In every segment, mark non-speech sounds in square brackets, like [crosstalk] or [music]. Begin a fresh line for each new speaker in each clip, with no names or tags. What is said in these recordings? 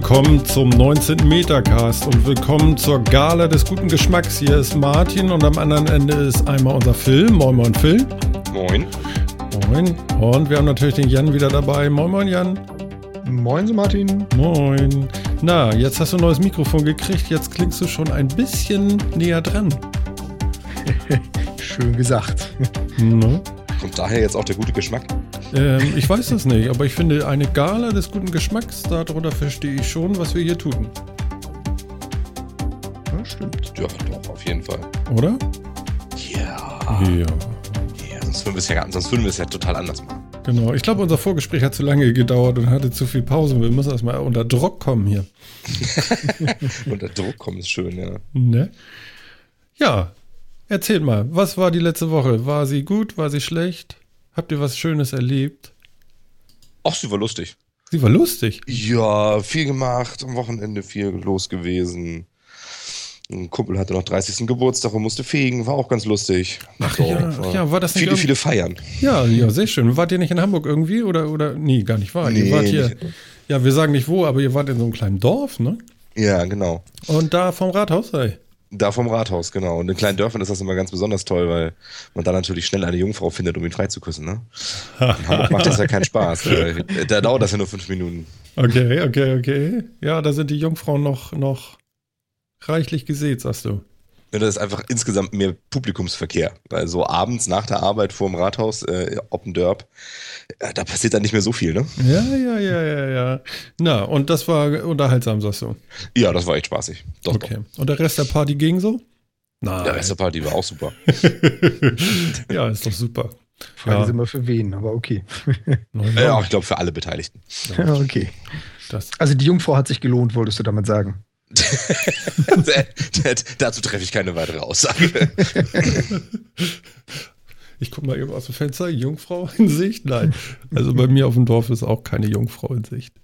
Willkommen zum 19. Metacast und willkommen zur Gala des guten Geschmacks. Hier ist Martin und am anderen Ende ist einmal unser Phil. Moin, moin, Phil.
Moin.
Moin. Und wir haben natürlich den Jan wieder dabei. Moin, moin, Jan.
Moin, so Martin.
Moin. Na, jetzt hast du ein neues Mikrofon gekriegt. Jetzt klingst du schon ein bisschen näher dran. [laughs]
Schön gesagt.
Ne? Kommt daher jetzt auch der gute Geschmack?
Ähm, ich weiß es nicht, aber ich finde eine Gala des guten Geschmacks, darunter verstehe ich schon, was wir hier tun.
Ja, stimmt. Ja, doch, auf jeden Fall.
Oder?
Ja.
Ja.
Ja, sonst würden wir es ja, sonst würden wir es ja total anders machen.
Genau, ich glaube, unser Vorgespräch hat zu lange gedauert und hatte zu viel Pause. Wir müssen erstmal unter Druck kommen hier. [laughs]
unter Druck kommen ist schön, ja.
Ne? Ja, erzählt mal, was war die letzte Woche? War sie gut? War sie schlecht? Habt ihr was Schönes erlebt?
Ach, sie war lustig.
Sie war lustig?
Ja, viel gemacht, am Wochenende viel los gewesen. Ein Kumpel hatte noch 30. Geburtstag und musste fegen, war auch ganz lustig.
Ach so, ja, war ja, war das
nicht Viele, viele Feiern.
Ja, ja, sehr schön. Wart ihr nicht in Hamburg irgendwie oder, oder, nee, gar nicht wahr. Nee, ihr wart hier, ja, wir sagen nicht wo, aber ihr wart in so einem kleinen Dorf, ne?
Ja, genau.
Und da vom Rathaus, ey.
Da vom Rathaus, genau. Und in kleinen Dörfern ist das immer ganz besonders toll, weil man da natürlich schnell eine Jungfrau findet, um ihn freizuküssen. Ne? In Hamburg macht das ja keinen Spaß. [laughs] da dauert das ja nur fünf Minuten.
Okay, okay, okay. Ja, da sind die Jungfrauen noch, noch reichlich gesät, sagst du.
Ja, das ist einfach insgesamt mehr Publikumsverkehr. Weil so abends nach der Arbeit vor dem Rathaus, äh, Oppendörp, äh, da passiert dann nicht mehr so viel, ne?
Ja, ja, ja, ja, ja. Na, und das war unterhaltsam, sagst du?
Ja, das war echt spaßig.
Doch, okay. Doch. Und der Rest der Party ging so?
Nein. Der Rest der Party war auch super. [laughs]
ja, ist doch super.
Frage ja. ist immer für wen, aber okay. [laughs]
ja, ich glaube für alle Beteiligten.
Ja, okay. Das. Also die Jungfrau hat sich gelohnt, wolltest du damit sagen? [laughs]
Dazu treffe ich keine weitere Aussage. [laughs]
Ich gucke mal eben aus dem Fenster. Jungfrau in Sicht? Nein. Also bei mir auf dem Dorf ist auch keine Jungfrau in Sicht.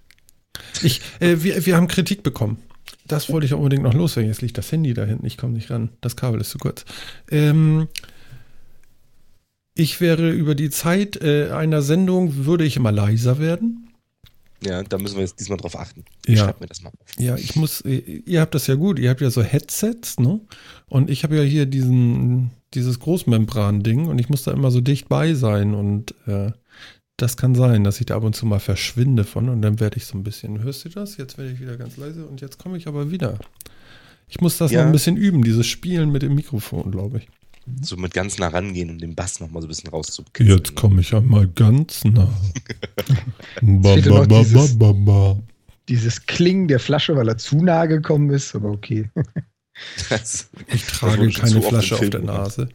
Ich, äh, wir, wir haben Kritik bekommen. Das wollte ich unbedingt noch loswerden. Jetzt liegt das Handy da hinten. Ich komme nicht ran. Das Kabel ist zu kurz. Ähm, ich wäre über die Zeit äh, einer Sendung, würde ich immer leiser werden.
Ja, da müssen wir jetzt diesmal drauf achten.
Ich ja. mir das mal auf. Ja, ich muss, ihr habt das ja gut, ihr habt ja so Headsets, ne? Und ich habe ja hier diesen, dieses Großmembran-Ding und ich muss da immer so dicht bei sein und äh, das kann sein, dass ich da ab und zu mal verschwinde von und dann werde ich so ein bisschen, hörst du das? Jetzt werde ich wieder ganz leise und jetzt komme ich aber wieder. Ich muss das ja. noch ein bisschen üben, dieses Spielen mit dem Mikrofon, glaube ich
so mit ganz nah rangehen, um den Bass nochmal so ein bisschen rauszukitzeln.
Jetzt komme ich ja mal ganz nah. [laughs]
ba, ba, ba, dieses, dieses Klingen der Flasche, weil er zu nah gekommen ist, aber okay.
Das, [laughs] ich trage keine Flasche auf der Nase.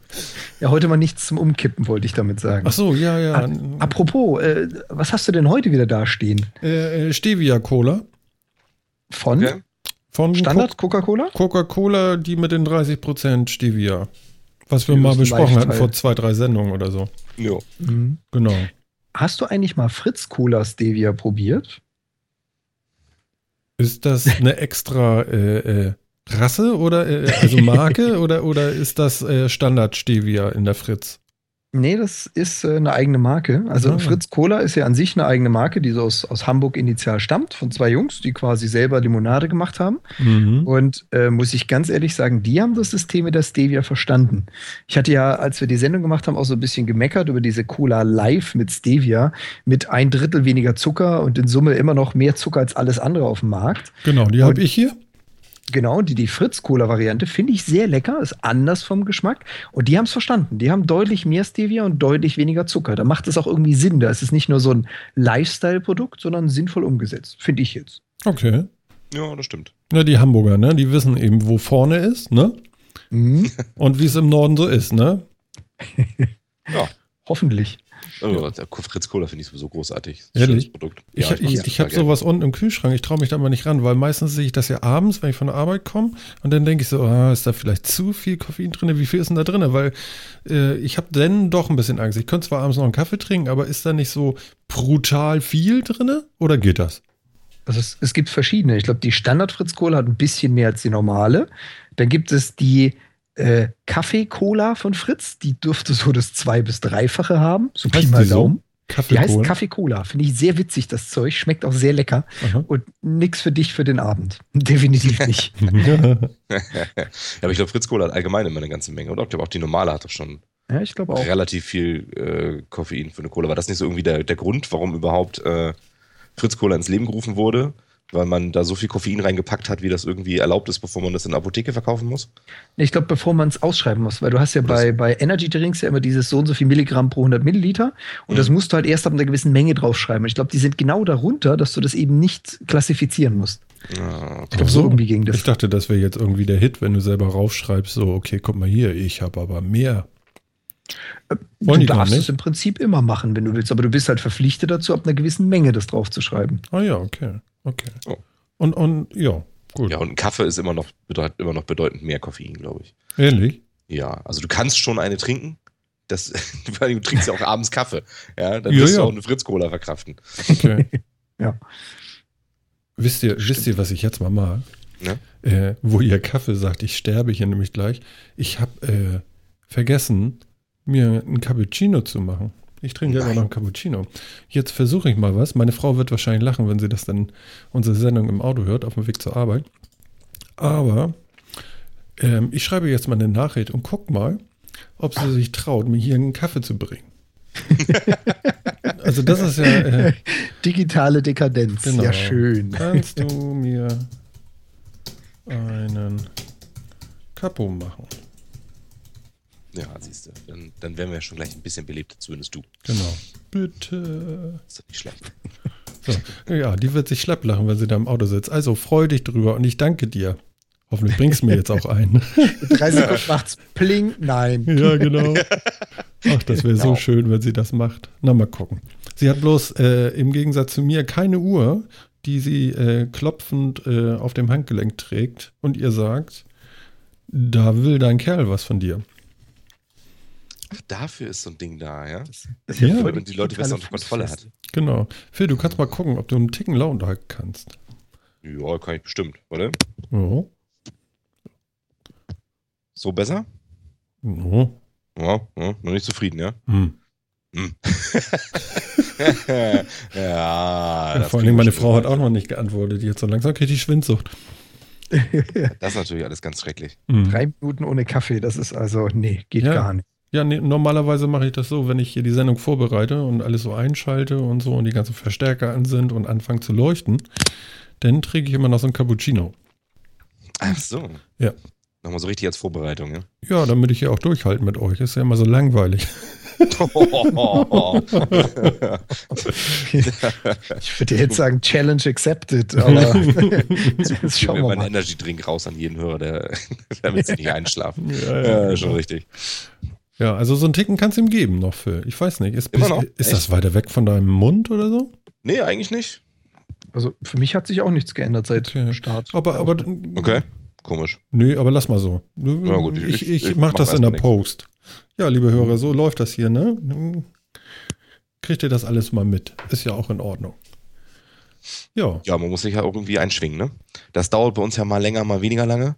Ja, heute mal nichts zum Umkippen, wollte ich damit sagen.
Ach so, ja, ja.
apropos, äh, was hast du denn heute wieder da stehen?
Äh, äh Stevia Cola.
Von? Okay.
Von
Standard Coca-Cola?
Coca-Cola, die mit den 30% Stevia. Was wir mal besprochen hatten vor zwei, drei Sendungen oder so.
Ja.
Mhm. Genau.
Hast du eigentlich mal Fritz Cola Stevia probiert?
Ist das eine [laughs] extra äh, äh, Rasse oder äh, also Marke [laughs] oder, oder ist das äh, Standard Stevia in der Fritz?
Nee, das ist äh, eine eigene Marke. Also ah. Fritz Cola ist ja an sich eine eigene Marke, die so aus, aus Hamburg initial stammt, von zwei Jungs, die quasi selber Limonade gemacht haben. Mhm. Und äh, muss ich ganz ehrlich sagen, die haben das System mit der Stevia verstanden. Ich hatte ja, als wir die Sendung gemacht haben, auch so ein bisschen gemeckert über diese Cola Live mit Stevia, mit ein Drittel weniger Zucker und in Summe immer noch mehr Zucker als alles andere auf dem Markt.
Genau, die habe ich hier.
Genau, die, die Fritz-Cola-Variante finde ich sehr lecker, ist anders vom Geschmack. Und die haben es verstanden. Die haben deutlich mehr Stevia und deutlich weniger Zucker. Da macht es auch irgendwie Sinn. Da ist es nicht nur so ein Lifestyle-Produkt, sondern sinnvoll umgesetzt. Finde ich jetzt.
Okay.
Ja, das stimmt.
Ja, die Hamburger, ne? Die wissen eben, wo vorne ist, ne? Mhm. Und wie es im Norden so ist, ne? [laughs]
ja. Hoffentlich.
Also, Fritz Cola finde ich sowieso großartig.
Ehrlich? Produkt. Ja, ich ich, ich habe sowas unten im Kühlschrank. Ich traue mich da mal nicht ran, weil meistens sehe ich das ja abends, wenn ich von der Arbeit komme. Und dann denke ich so, ah, ist da vielleicht zu viel Koffein drin? Wie viel ist denn da drin? Weil äh, ich habe dann doch ein bisschen Angst. Ich könnte zwar abends noch einen Kaffee trinken, aber ist da nicht so brutal viel drin? Oder geht das?
Also es, es gibt verschiedene. Ich glaube, die Standard-Fritz-Cola hat ein bisschen mehr als die normale. Dann gibt es die äh, Kaffee-Cola von Fritz. Die dürfte so das zwei- bis dreifache haben. So Pi mal Daumen. Die heißt Kaffee Cola. Finde ich sehr witzig, das Zeug. Schmeckt auch sehr lecker. Aha. Und nichts für dich für den Abend. [laughs] Definitiv nicht. [laughs]
ja, aber ich glaube, Fritz Cola hat allgemein immer eine ganze Menge. Und ich glaube, auch die normale hat doch schon
ja, ich auch.
relativ viel äh, Koffein für eine Cola. War das nicht so irgendwie der, der Grund, warum überhaupt äh, Fritz Cola ins Leben gerufen wurde? Weil man da so viel Koffein reingepackt hat, wie das irgendwie erlaubt ist, bevor man das in der Apotheke verkaufen muss?
Ich glaube, bevor man es ausschreiben muss, weil du hast ja bei, bei Energy Drinks ja immer dieses so und so viel Milligramm pro 100 Milliliter und mhm. das musst du halt erst ab einer gewissen Menge draufschreiben. Und ich glaube, die sind genau darunter, dass du das eben nicht klassifizieren musst.
Ja, okay. Ich glaube, so irgendwie ging das. Ich dachte, das wäre jetzt irgendwie der Hit, wenn du selber raufschreibst, so, okay, guck mal hier, ich habe aber mehr.
Äh, Wollen du darfst es im Prinzip immer machen, wenn du willst, aber du bist halt verpflichtet dazu, ab einer gewissen Menge das draufzuschreiben.
Ah ja, okay. Okay. Oh. Und, und ja,
gut. Ja, und ein Kaffee ist immer noch, bedeutet, immer noch bedeutend mehr Koffein, glaube ich.
Ehrlich?
Ja, also du kannst schon eine trinken. Das, [laughs] du trinkst ja auch abends Kaffee. Ja, dann wirst ja, ja. du auch eine Fritz-Cola verkraften.
Okay. [laughs] ja. Wisst ihr, wisst ihr, was ich jetzt mal mag? Ne? Äh, wo ihr Kaffee sagt, ich sterbe hier nämlich gleich. Ich habe äh, vergessen, mir einen Cappuccino zu machen. Ich trinke immer noch einen Cappuccino. Jetzt versuche ich mal was. Meine Frau wird wahrscheinlich lachen, wenn sie das dann unsere Sendung im Auto hört, auf dem Weg zur Arbeit. Aber ähm, ich schreibe jetzt mal eine Nachricht und guck mal, ob sie sich traut, mir hier einen Kaffee zu bringen. also das ist ja äh,
digitale Dekadenz. Genau. Ja schön.
Kannst du mir einen Capo machen?
Ja, siehst du. Dann, dann wären wir ja schon gleich ein bisschen belebter, zumindest du.
Genau. Bitte. Ist doch nicht schlecht. So, ja, die wird sich schlapp lachen, wenn sie da im Auto sitzt. Also freu dich drüber und ich danke dir. Hoffentlich bringst du mir jetzt auch ein. [laughs]
drei Sekunden macht's pling, nein.
Ja, genau. Ach, das wäre genau. so schön, wenn sie das macht. Na, mal gucken. Sie hat bloß äh, im Gegensatz zu mir keine Uhr, die sie äh, klopfend äh, auf dem Handgelenk trägt und ihr sagt, da will dein Kerl was von dir.
Ach, dafür ist so ein Ding da, ja? Das,
ja,
ja. Wenn die Leute besser unter Kontrolle hat.
Genau. Phil, du kannst mal gucken, ob du einen Ticken lauter halten kannst.
Ja, kann ich bestimmt, oder? Ja. So besser? Ja. Ja, ja noch nicht zufrieden, ja? Hm. Hm. [laughs]
ja, ja vor allem meine Frau hat auch noch nicht geantwortet. Jetzt so langsam kriegt die Schwindsucht.
das ist natürlich alles ganz schrecklich.
Mhm. Drei Minuten ohne Kaffee, das ist also, nee, geht ja. gar nicht.
Ja, nee, normalerweise mache ich das so, wenn ich hier die Sendung vorbereite und alles so einschalte und so und die ganzen Verstärker an sind und anfangen zu leuchten, dann trinke ich immer noch so ein Cappuccino.
Ach so.
Ja.
Nochmal so richtig als Vorbereitung, ja?
Ja, damit ich hier auch durchhalten mit euch. Ist ja immer so langweilig. [laughs] ich
würde jetzt sagen, Challenge accepted, aber [laughs] [laughs]
jetzt schauen wir mal. einen Energy Drink raus an jeden Hörer, der, damit sie nicht einschlafen. Ja, ja, ja, schon richtig.
Ja, also so einen Ticken kannst du ihm geben noch für. Ich weiß nicht. Ist, noch? ist das weiter weg von deinem Mund oder so?
Nee, eigentlich nicht.
Also für mich hat sich auch nichts geändert seit okay. Start.
Aber, aber.
Okay, komisch.
Nö, aber lass mal so. Ja, gut, ich, ich, ich, ich mach, mach das in der Post. Ja, liebe Hörer, so läuft das hier, ne? Kriegt ihr das alles mal mit? Ist ja auch in Ordnung.
Ja. Ja, man muss sich ja irgendwie einschwingen, ne? Das dauert bei uns ja mal länger, mal weniger lange.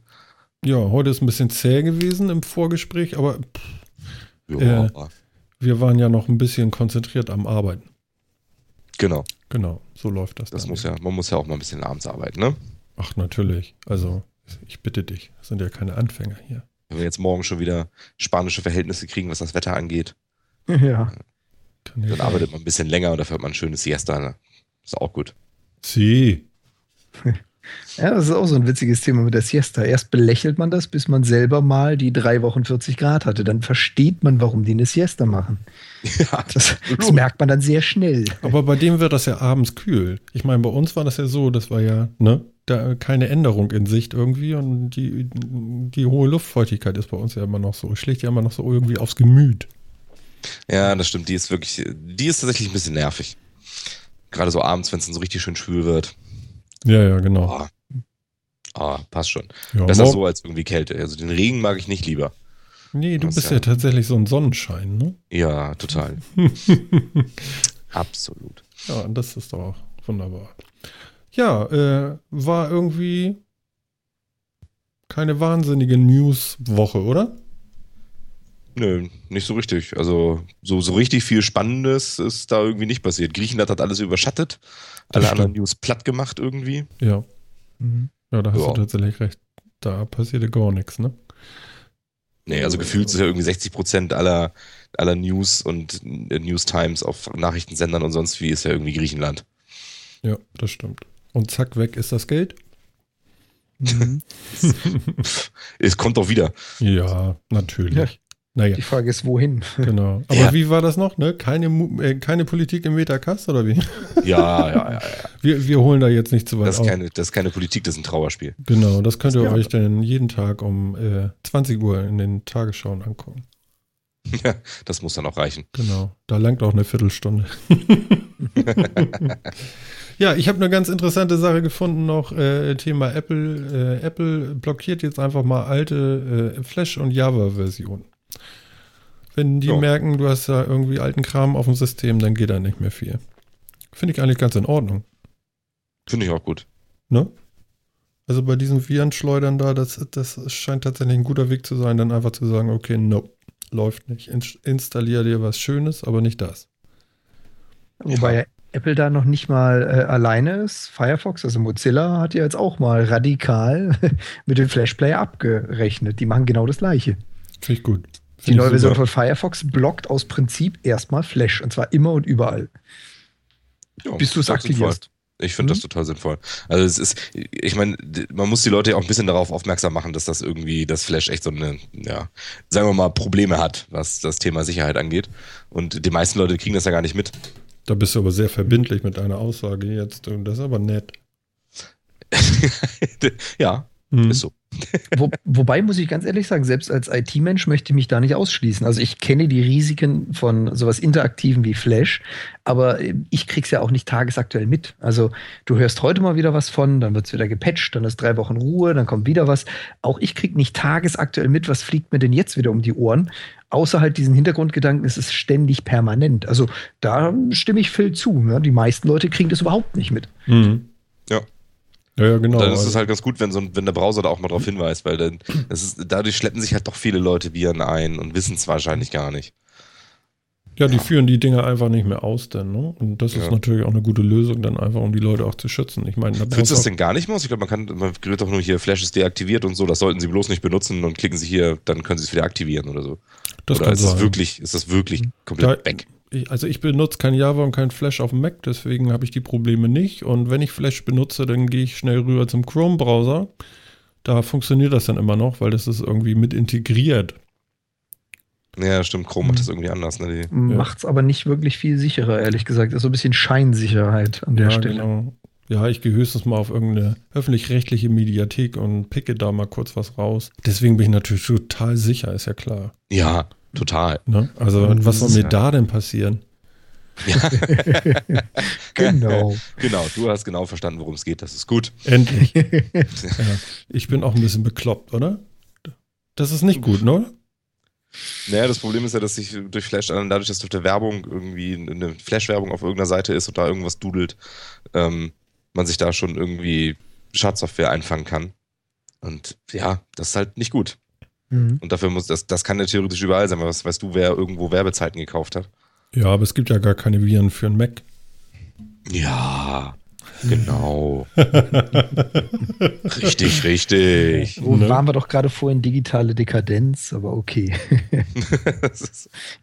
Ja, heute ist ein bisschen zäh gewesen im Vorgespräch, aber pff, ja, äh, wir waren ja noch ein bisschen konzentriert am Arbeiten.
Genau.
Genau, so läuft das.
Das muss ja, man muss ja auch mal ein bisschen abends arbeiten, ne?
Ach, natürlich. Also, ich bitte dich, das sind ja keine Anfänger hier.
Wenn wir jetzt morgen schon wieder spanische Verhältnisse kriegen, was das Wetter angeht, [laughs]
ja.
dann arbeitet man ein bisschen länger und dafür hat man ein schönes Siesta. Ne? Ist auch gut.
Sie. [laughs]
Ja, das ist auch so ein witziges Thema mit der Siesta. Erst belächelt man das, bis man selber mal die drei Wochen 40 Grad hatte. Dann versteht man, warum die eine Siesta machen. Ja, das, das merkt man dann sehr schnell.
Aber bei dem wird das ja abends kühl. Ich meine, bei uns war das ja so, das war ja, ne, da keine Änderung in Sicht irgendwie und die, die hohe Luftfeuchtigkeit ist bei uns ja immer noch so, schlägt ja immer noch so irgendwie aufs Gemüt.
Ja, das stimmt. Die ist wirklich, die ist tatsächlich ein bisschen nervig. Gerade so abends, wenn es dann so richtig schön schwül wird.
Ja, ja, genau.
Oh, oh passt schon. Ja, Besser so als irgendwie Kälte. Also den Regen mag ich nicht lieber.
Nee, du das bist ja, ja, tatsächlich so ein Sonnenschein, ne?
Ja, total. [laughs] Absolut.
Ja, das ist doch wunderbar. Ja, äh, war irgendwie keine wahnsinnige News-Woche, oder?
Nö, nicht so richtig. Also so, so richtig viel Spannendes ist da irgendwie nicht passiert. Griechenland hat alles überschattet,
Das
alle anderen
stimmt.
News platt gemacht irgendwie.
Ja.
Mhm.
Ja, da hast
Ja.
du tatsächlich recht. Da passierte gar nichts, ne?
Nee, also gefühlt ist ja irgendwie 60 Prozent aller, aller News und äh, News Times auf Nachrichtensendern und sonst wie ist ja irgendwie Griechenland.
Ja, das stimmt. Und zack, weg ist das Geld.
Mhm. [laughs] [laughs]
Es kommt doch wieder.
Ja, natürlich.
Ja.
Naja,
Die Frage ist, wohin?
genau. [laughs] Aber
Ja.
wie war das noch, ne? Keine, äh, keine Politik im Metacast oder wie?
Ja, ja, ja. ja. [laughs]
Wir, wir holen da jetzt nicht zu weit
Das ist,
auf.
keine, das ist keine Politik, das ist ein Trauerspiel.
Genau, das könnt ihr
Ja.
euch dann jeden Tag um äh, 20 Uhr in den Tagesschauen angucken.
Ja, das muss dann auch reichen.
Genau, da langt auch eine Viertelstunde. [laughs] ja, ich habe eine ganz interessante Sache gefunden noch, äh, Thema Apple. Äh, Apple blockiert jetzt einfach mal alte äh, Flash- und Java-Versionen. Wenn die
Ja.
merken, du hast da irgendwie alten Kram auf dem System, dann geht da nicht mehr viel. Finde ich eigentlich ganz in Ordnung.
Finde ich auch gut.
Ne? Also bei diesen Virenschleudern da, das, das scheint tatsächlich ein guter Weg zu sein, dann einfach zu sagen, okay, no, läuft nicht. Inst installier dir was Schönes, aber nicht das.
Wobei ja Apple da noch nicht mal äh, alleine ist. Firefox, also Mozilla, hat ja jetzt auch mal radikal [laughs] mit dem Flash Player abgerechnet. Die machen genau das Gleiche.
Finde ich gut.
Die neue Version von Firefox blockt aus Prinzip erstmal Flash und zwar immer und überall,
Ja,
bis du es
das
aktivierst.
Ich finde das
Mhm.
total sinnvoll. Also es ist, ich meine, man muss die Leute ja auch ein bisschen darauf aufmerksam machen, dass das irgendwie, das Flash echt so eine, ja, sagen wir mal, Probleme hat, was das Thema Sicherheit angeht. Und die meisten Leute kriegen das ja gar nicht mit.
Da bist du aber sehr verbindlich mit deiner Aussage jetzt. Und das ist aber nett. [laughs]
ja,
Mhm.
ist so.
Wo, wobei muss ich ganz ehrlich sagen, selbst als IT-Mensch möchte ich mich da nicht ausschließen. Also ich kenne die Risiken von sowas Interaktiven wie Flash, aber äh, ich krieg's ja auch nicht tagesaktuell mit. Also du hörst heute mal wieder was von, dann wird's wieder gepatcht, dann ist drei Wochen Ruhe, dann kommt wieder was. Auch ich krieg nicht tagesaktuell mit, was fliegt mir denn jetzt wieder um die Ohren. Außer halt diesen Hintergrundgedanken, es ist ständig permanent. Also da stimme ich Phil zu. Ne? Die meisten Leute kriegen das überhaupt nicht mit.
Mhm.
Ja.
Ja, ja, genau.
dann ist es
Also-
halt ganz gut, wenn so ein, wenn der Browser da auch mal drauf hinweist, weil dann, ist, dadurch schleppen sich halt doch viele Leute Viren ein und wissen es wahrscheinlich gar nicht.
ja, die führen die Dinger einfach nicht mehr aus, denn, ne? Und das ist
Ja.
natürlich auch eine gute Lösung, dann einfach, um die Leute auch zu schützen. Ich meine, da
Führt
brauchst
das
du
denn gar nicht mehr aus? Ich glaube, man kann, man gerät doch nur hier, Flash ist deaktiviert und so, das sollten sie bloß nicht benutzen und klicken sie hier, dann können sie es wieder aktivieren oder so.
das
oder
kann
ist
sein.
das wirklich, ist das wirklich komplett
Da-
weg?
Ich, also ich benutze kein Java und kein Flash auf dem Mac, deswegen habe ich die Probleme nicht. Und wenn ich Flash benutze, dann gehe ich schnell rüber zum Chrome-Browser. Da funktioniert das dann immer noch, weil das ist irgendwie mit integriert.
Ja, stimmt, Chrome macht das irgendwie anders. Ne? Die,
Macht's aber nicht wirklich viel sicherer, ehrlich gesagt. Das ist so ein bisschen Scheinsicherheit an der
ja,
Stelle.
genau. Ja, ich gehe höchstens mal auf irgendeine öffentlich-rechtliche Mediathek und picke da mal kurz was raus. Deswegen bin ich natürlich total sicher, ist ja klar.
ja, total.
Ne? Also,
Mhm,
was soll mir
ja.
da denn passieren? [laughs] [laughs]
Genau.
Genau, du hast genau verstanden, worum es geht. Das ist gut.
Endlich. [laughs] ja. Ich bin auch ein bisschen bekloppt, oder? Das ist nicht gut, ne?
Naja, das Problem ist ja, dass sich durch Flash, dadurch, dass auf der Werbung irgendwie eine Flash-Werbung auf irgendeiner Seite ist und da irgendwas dudelt, ähm, man sich da schon irgendwie Schadsoftware einfangen kann. Und ja, das ist halt nicht gut.
Mhm.
Und dafür muss, das, das kann ja theoretisch überall sein, weil was weißt du, wer irgendwo Werbezeiten gekauft hat?
Ja, aber es gibt ja gar keine Viren für einen Mac.
Ja, genau. [laughs] richtig, richtig.
Wo
Ne?
waren wir doch gerade vorhin digitale Dekadenz, aber okay. [laughs]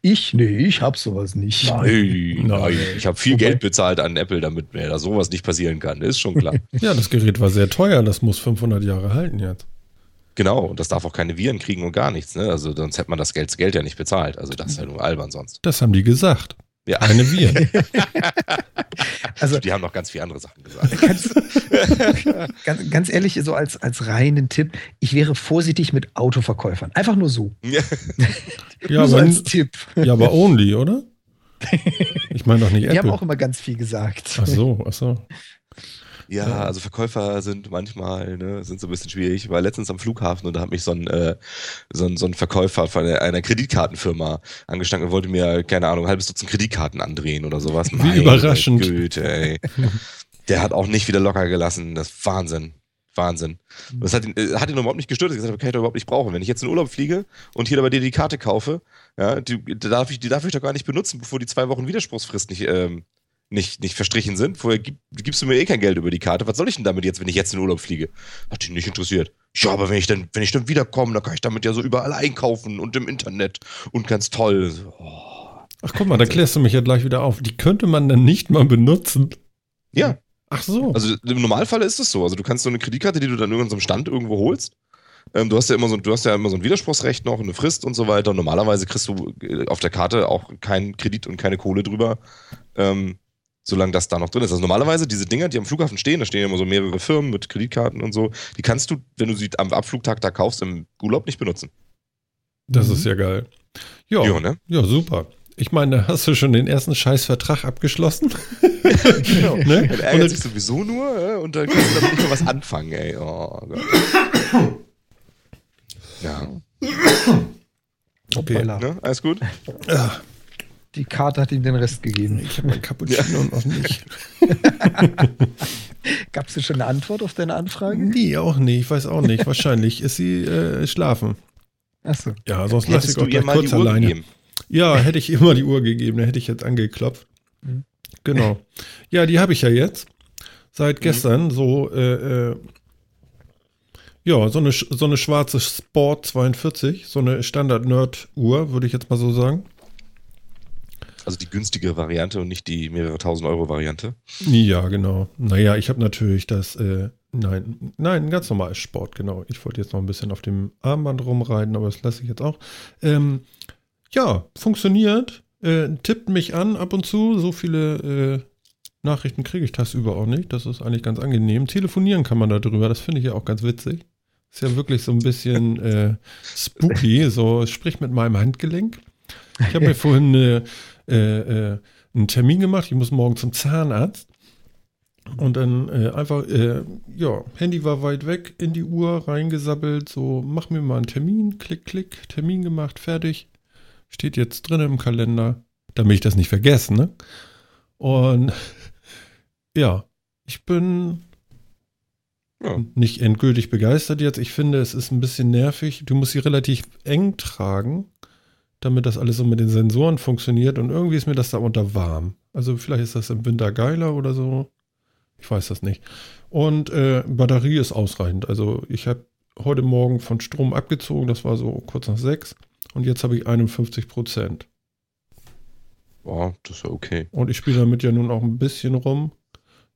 Ich? Nee, ich hab sowas nicht.
nein,
Nein.
nein, ich habe viel
Wobei-
Geld bezahlt an Apple, damit mir da sowas nicht passieren kann. Ist schon klar.
Ja, das Gerät war sehr teuer, das muss 500 Jahre halten jetzt.
Genau, und das darf auch keine Viren kriegen und gar nichts. Ne? Also sonst hätte man das Geld, das Geld ja nicht bezahlt. Also das ist ja nur albern sonst.
Das haben die gesagt.
Ja,
Keine Viren. [laughs]
Also
die haben noch ganz viele andere Sachen gesagt. [laughs]
ganz, ganz, ganz ehrlich, so als, als reinen Tipp, ich wäre vorsichtig mit Autoverkäufern. Einfach nur so.
Ja. [laughs]
Nur so
aber,
als Tipp.
ja, aber only, oder? Ich meine doch nicht
Die haben auch immer ganz viel gesagt.
Ach so, ach so.
Ja, also Verkäufer sind manchmal, ne, sind so ein bisschen schwierig. Ich war letztens am Flughafen und da hat mich so ein, äh, so ein, so ein Verkäufer von einer, Kreditkartenfirma angestanden und wollte mir, keine Ahnung, ein halbes Dutzend Kreditkarten andrehen oder sowas.
Wie überraschend.
Güte, ey. Der hat auch nicht wieder locker gelassen. Das ist Wahnsinn. Wahnsinn. Und das hat ihn, äh, hat ihn überhaupt nicht gestört. Er hat gesagt, kann ich doch überhaupt nicht brauchen. Wenn ich jetzt in Urlaub fliege und hier bei dir die Karte kaufe, ja, die, die, darf ich, die darf ich doch gar nicht benutzen, bevor die zwei Wochen Widerspruchsfrist nicht, ähm, nicht, nicht verstrichen sind. Vorher gib, gibst du mir eh kein Geld über die Karte. Was soll ich denn damit jetzt, wenn ich jetzt in Urlaub fliege? Hat ihn nicht interessiert. Ja, aber wenn ich dann, wenn ich dann wiederkomme, dann kann ich damit ja so überall einkaufen und im Internet und ganz toll.
Oh. Ach guck mal, da klärst du mich ja gleich wieder auf. Die könnte man dann nicht mal benutzen.
Ja.
Ach so.
Also im Normalfall ist es so. Also du kannst so eine Kreditkarte, die du dann in irgendeinem Stand irgendwo holst. Ähm, du hast ja immer so, du hast ja immer so ein Widerspruchsrecht noch, eine Frist und so weiter. Normalerweise kriegst du äh, auf der Karte auch keinen Kredit und keine Kohle drüber. Ähm, solange das da noch drin ist. Also normalerweise diese Dinger, die am Flughafen stehen, da stehen ja immer so mehrere Firmen mit Kreditkarten und so, die kannst du, wenn du sie am Abflugtag da kaufst, im Urlaub nicht benutzen.
Das mhm. ist ja geil. Ja,
ja, ne?
ja super. Ich meine, hast du schon den ersten Scheißvertrag abgeschlossen?
genau. [laughs] ne? Dann ärgert sich sowieso nur und dann kannst du damit nicht mehr was anfangen, ey. Oh Gott. Ja. [coughs]
Okay.
Ne? Alles gut?
Ja. Die Karte hat ihm den Rest gegeben.
Ich habe mein Cappuccino und noch nicht. [laughs]
Gab es schon eine Antwort auf deine Anfrage?
Nee, auch nicht. Ich weiß auch nicht. Wahrscheinlich ist sie äh, schlafen.
Achso.
Ja, sonst lasse ich auch gleich kurz alleine. Gegeben? Ja, hätte ich immer die Uhr gegeben, dann hätte ich jetzt angeklopft. Mhm. Genau. Ja, die habe ich ja jetzt. Seit mhm. gestern so, äh, äh, ja, so eine, so eine schwarze Sport 42, so eine Standard-Nerd-Uhr, würde ich jetzt mal so sagen.
Also die günstige Variante und nicht die mehrere tausend Euro Variante.
Ja, genau. Naja, ich habe natürlich das, äh, nein, nein, ganz normales Sport, genau. Ich wollte jetzt noch ein bisschen auf dem Armband rumreiten, aber das lasse ich jetzt auch. Ähm, ja, funktioniert. Äh, tippt mich an ab und zu. So viele äh, Nachrichten kriege ich tagsüber auch nicht. Das ist eigentlich ganz angenehm. Telefonieren kann man darüber. Das finde ich ja auch ganz witzig. Ist ja wirklich so ein bisschen äh, spooky. So, sprich mit meinem Handgelenk. Ich habe mir [laughs] vorhin eine äh, äh, einen Termin gemacht, ich muss morgen zum Zahnarzt. Und dann äh, einfach, äh, ja, Handy war weit weg, in die Uhr reingesabbelt, so, mach mir mal einen Termin, klick, klick, Termin gemacht, fertig. Steht jetzt drin im Kalender, damit ich das nicht vergesse, ne? Und [laughs] ja, ich bin ja. nicht endgültig begeistert jetzt. Ich finde, es ist ein bisschen nervig. Du musst sie relativ eng tragen damit das alles so mit den Sensoren funktioniert. Und irgendwie ist mir das da unter warm. Also vielleicht ist das im Winter geiler oder so. Ich weiß das nicht. Und äh, Batterie ist ausreichend. Also ich habe heute Morgen von Strom abgezogen. Das war so kurz nach sechs. Und jetzt habe ich 51 Prozent.
Boah, das ist ja okay.
Und ich spiele damit ja nun auch ein bisschen rum.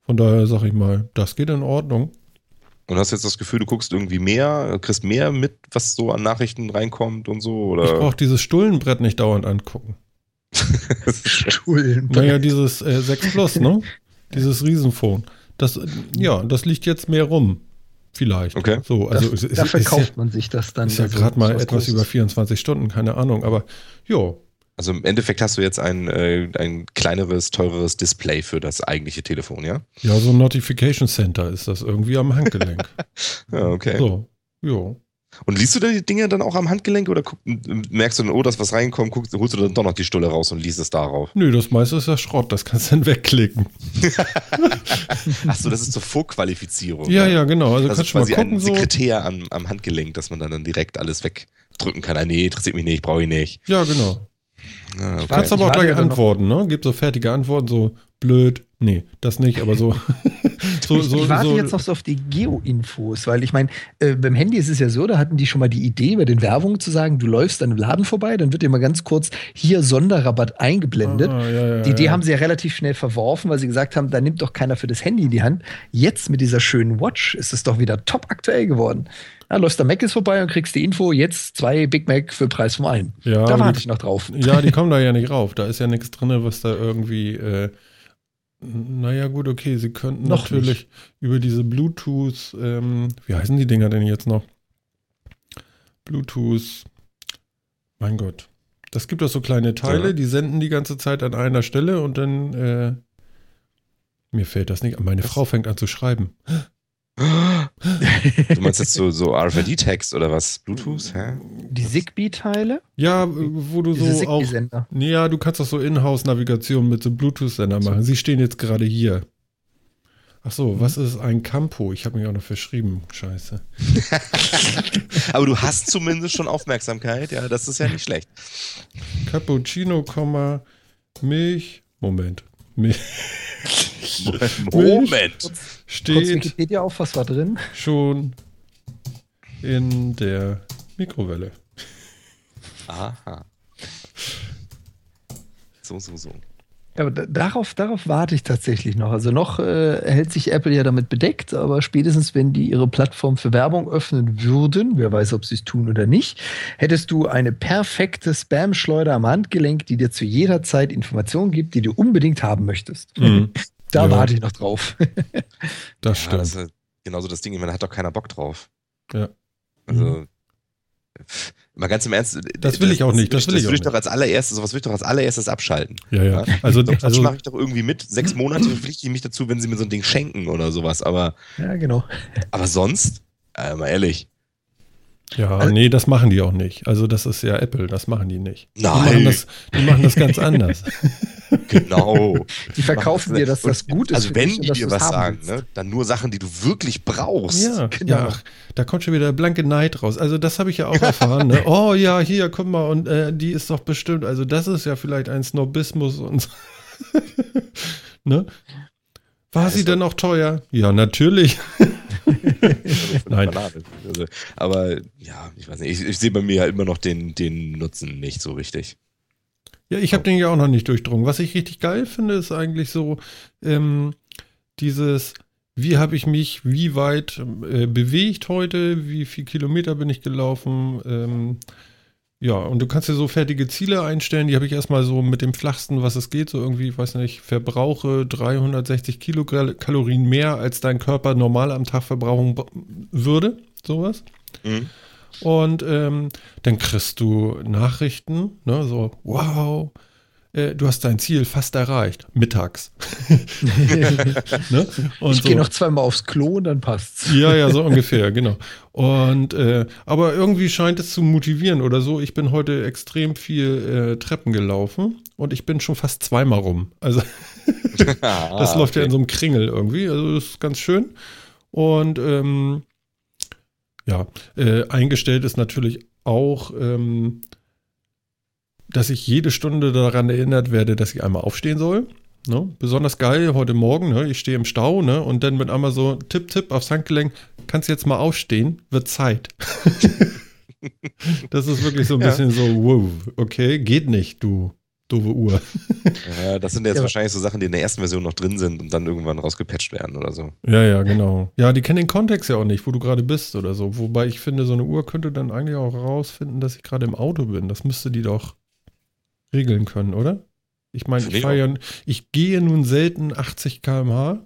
Von daher sage ich mal, das geht in Ordnung.
Und hast jetzt das Gefühl, du guckst irgendwie mehr, kriegst mehr mit, was so an Nachrichten reinkommt und so? Oder?
Ich brauche dieses Stullenbrett nicht dauernd angucken. [laughs] Stullenbrett? Naja, dieses äh, 6 Plus, ne? [laughs] Dieses Riesenphone. Das, ja, das liegt jetzt mehr rum. Vielleicht.
Okay.
So, also
da, da verkauft ja, man sich das dann.
Ist ja also, gerade mal etwas über 24 Stunden, keine Ahnung, aber jo,
also im Endeffekt hast du jetzt ein, äh, ein kleineres, teureres Display für das eigentliche Telefon, ja?
Ja, so ein Notification Center ist das irgendwie am Handgelenk. [laughs]
ja, okay.
So, jo.
Und liest du da die Dinge dann auch am Handgelenk oder guck, merkst du dann, oh, dass was reinkommt, guckst, holst du dann doch noch die Stulle raus und liest es darauf?
Nö, das meiste ist ja Schrott, das kannst du dann wegklicken. [laughs]
Achso, das ist zur Vorqualifizierung.
Ja, ja, ja genau. Also
das
kannst
ist quasi
mal gucken,
ein Sekretär so. am, am Handgelenk, dass man dann, dann direkt alles wegdrücken kann. Ah, nee, interessiert mich nicht, brauche ich nicht.
Ja, genau. Ja, okay. Kannst aber auch gleich antworten, ne? Gibt so fertige Antworten, so blöd. Nee, das nicht, aber so.
so, [laughs] so ich warte so. jetzt noch so auf die Geo-Infos, weil ich meine, äh, beim Handy ist es ja so, da hatten die schon mal die Idee, bei den Werbungen zu sagen, du läufst an einem Laden vorbei, dann wird dir mal ganz kurz hier Sonderrabatt eingeblendet. Ah, ja, ja, die Idee ja. haben sie ja relativ schnell verworfen, weil sie gesagt haben, da nimmt doch keiner für das Handy in die Hand. Jetzt mit dieser schönen Watch ist es doch wieder top aktuell geworden. Ja, läufst der Mac ist vorbei und kriegst die Info, jetzt zwei Big Mac für Preis von einem.
Ja,
da warte ich noch drauf.
Ja, die kommen da ja nicht rauf. Da ist ja nichts drin, was da irgendwie. Äh, naja, gut, okay. Sie könnten noch natürlich nicht. über diese Bluetooth, ähm, wie heißen die Dinger denn jetzt noch? Bluetooth. Mein Gott. Das gibt doch so kleine Teile, ja. die senden die ganze Zeit an einer Stelle und dann. Äh, mir fällt das nicht an. Meine das Frau fängt an zu schreiben.
Du meinst jetzt so, so RFID-Text oder was? Bluetooth? Hä?
Die Zigbee-Teile?
Ja, wo du Diese so auch. Ja, du kannst doch so Inhouse-Navigation mit so Bluetooth-Sender machen. Sie stehen jetzt gerade hier. Ach so, was ist ein Campo? Ich habe mich auch noch verschrieben. Scheiße. [laughs]
Aber du hast zumindest schon Aufmerksamkeit. Ja, das ist ja nicht schlecht.
Cappuccino, Milch. Moment. [laughs] Milch.
Moment.
Kurz
Steht
Wikipedia auf, was war drin?
schon in der Mikrowelle.
Aha. So, so, so.
Ja, aber da- darauf, darauf warte ich tatsächlich noch. Also noch äh, hält sich Apple ja damit bedeckt, aber spätestens, wenn die ihre Plattform für Werbung öffnen würden, wer weiß, ob sie es tun oder nicht, hättest du eine perfekte Spam-Schleuder am Handgelenk, die dir zu jeder Zeit Informationen gibt, die du unbedingt haben möchtest.
Mhm.
Da
Ja.
warte ich noch drauf.
Das
Ja,
stimmt.
das ist genauso das Ding, da hat doch keiner Bock drauf.
Ja.
Also, pff, mal ganz im Ernst.
Das will ich auch nicht, das will ich auch
würde ich
nicht.
doch als allererstes, sowas würde ich doch als allererstes abschalten.
ja, ja. Also,
So, also mache ich doch irgendwie mit. Sechs Monate verpflichte ich mich dazu, wenn sie mir so ein Ding schenken oder sowas. Aber,
ja, genau.
aber sonst, äh, mal ehrlich.
ja,
Also-
nee, das machen die auch nicht. Also das ist ja Apple, das machen die nicht. Die
Nein.
machen das, die machen das ganz anders. [laughs]
Genau. [laughs]
Die verkaufen dir, dass das gut ist.
Also wenn
dich
die dir was sagen, ne, dann nur Sachen, die du wirklich brauchst.
Ja,
Genau.
ja da kommt schon wieder der blanke Neid raus. Also das habe ich ja auch erfahren. Ne? Oh ja, hier, guck mal, und äh, die ist doch bestimmt, also das ist ja vielleicht ein Snobismus und so. [laughs] ne? War sie
ist
denn auch teuer? Ja, natürlich. [laughs] Nein.
Also, aber ja, ich weiß nicht. Ich, ich sehe bei mir ja immer noch den, den Nutzen nicht so richtig.
Ja, ich habe den ja auch noch nicht durchdrungen. Was ich richtig geil finde, ist eigentlich so ähm, dieses, wie habe ich mich, wie weit äh, bewegt heute, wie viel Kilometer bin ich gelaufen. Ähm, ja, und du kannst dir so fertige Ziele einstellen. Die habe ich erstmal so mit dem flachsten, was es geht, so irgendwie, ich weiß nicht, verbrauche 360 Kilokalorien mehr, als dein Körper normal am Tag verbrauchen würde. Sowas.
Mhm.
Und ähm, dann kriegst du Nachrichten, ne, so, wow, äh, du hast dein Ziel fast erreicht, mittags. [laughs] ne? Und
ich
so.
gehe noch zweimal aufs Klo und dann passt's.
Ja, ja, so ungefähr, genau. Und äh, aber irgendwie scheint es zu motivieren oder so. Ich bin heute extrem viel äh, Treppen gelaufen und ich bin schon fast zweimal rum. Also [laughs] [laughs]
Ah,
das läuft ja
okay.
in so einem Kringel irgendwie. Also das ist ganz schön. Und ähm, ja, äh, eingestellt ist natürlich auch, ähm, dass ich jede Stunde daran erinnert werde, dass ich einmal aufstehen soll. Ne? Besonders geil heute Morgen, ne? ich stehe im Stau ne? und dann mit einmal so Tipp, Tipp aufs Handgelenk, kannst jetzt mal aufstehen, wird Zeit. [laughs] das ist wirklich so ein
Ja.
bisschen so, wow, okay, geht nicht, du doofe Uhr. [laughs]
Ja, das sind jetzt
Ja,
wahrscheinlich so Sachen, die in der ersten Version noch drin sind und dann irgendwann rausgepatcht werden oder so.
Ja, ja, genau. Ja, die kennen den Kontext ja auch nicht, wo du gerade bist oder so. Wobei ich finde, so eine Uhr könnte dann eigentlich auch herausfinden, dass ich gerade im Auto bin. Das müsste die doch regeln können, oder? Ich meine, ich, ja, ich gehe nun selten 80 km/h.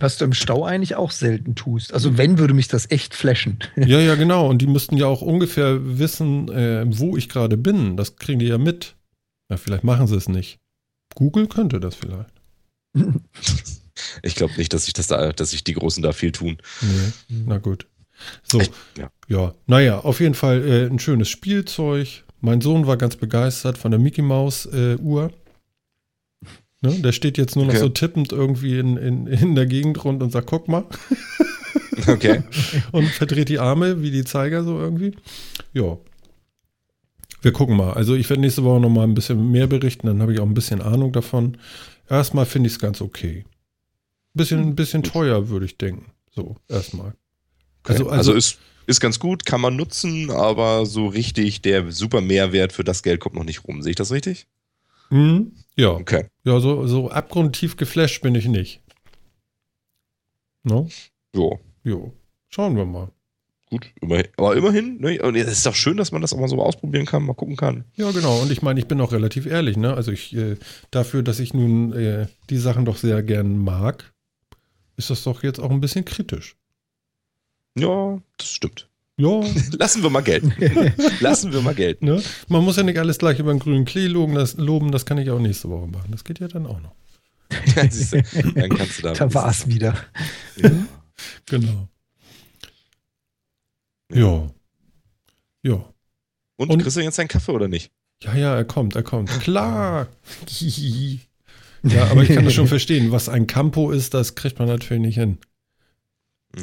Was du im Stau eigentlich auch selten tust. Also wenn, würde mich das echt flashen.
Ja, ja, genau. Und die müssten ja auch ungefähr wissen, äh, wo ich gerade bin. Das kriegen die ja mit. Ja, vielleicht machen sie es nicht. Google könnte das vielleicht. [laughs]
Ich glaube nicht, dass sich das da, dass sich die Großen da viel tun.
Nee. Na gut. So,
Ich- ja.
ja. Naja, auf jeden Fall äh, ein schönes Spielzeug. Mein Sohn war ganz begeistert von der Mickey Maus äh, Uhr. Ne, der steht jetzt nur noch
Okay.
so tippend irgendwie in, in, in der Gegend rund und sagt, guck mal.
Okay. [laughs]
Und verdreht die Arme wie die Zeiger so irgendwie. Ja. Wir gucken mal. Also ich werde nächste Woche noch mal ein bisschen mehr berichten, dann habe ich auch ein bisschen Ahnung davon. Erstmal finde ich es ganz okay. Bisschen, ein bisschen teuer, würde ich denken. So, erstmal.
Also,
Also-
also,
also-
ist, ist ganz gut, kann man nutzen, aber so richtig der super Mehrwert für das Geld kommt noch nicht rum. Sehe ich das richtig?
Mhm. Ja.
Okay.
Ja, so, so abgrundtief geflasht bin ich nicht. No?
Jo.
Jo. Schauen wir mal.
Gut, immerhin, aber immerhin, ne? Und es ist doch schön, dass man das auch mal so ausprobieren kann, mal gucken kann.
Ja, genau. Und ich meine, ich bin auch relativ ehrlich, ne? Also ich, äh, dafür, dass ich nun äh, die Sachen doch sehr gern mag, ist das doch jetzt auch ein bisschen kritisch.
Ja, das stimmt.
Ja, [laughs]
Lassen wir mal gelten. [laughs] Lassen wir mal gelten.
ne? Man muss ja nicht alles gleich über den grünen Klee loben das, loben, das kann ich auch nächste Woche machen. Das geht ja dann auch noch. [laughs]
Ja, dann kannst du da.
Da war es wieder.
Genau. Ja. Ja.
Und,
Und-
kriegst du jetzt deinen Kaffee oder nicht?
Ja, ja, er kommt, er kommt. Klar. [laughs] Ja, aber ich kann das schon verstehen. Was ein Campo ist, das kriegt man natürlich nicht hin.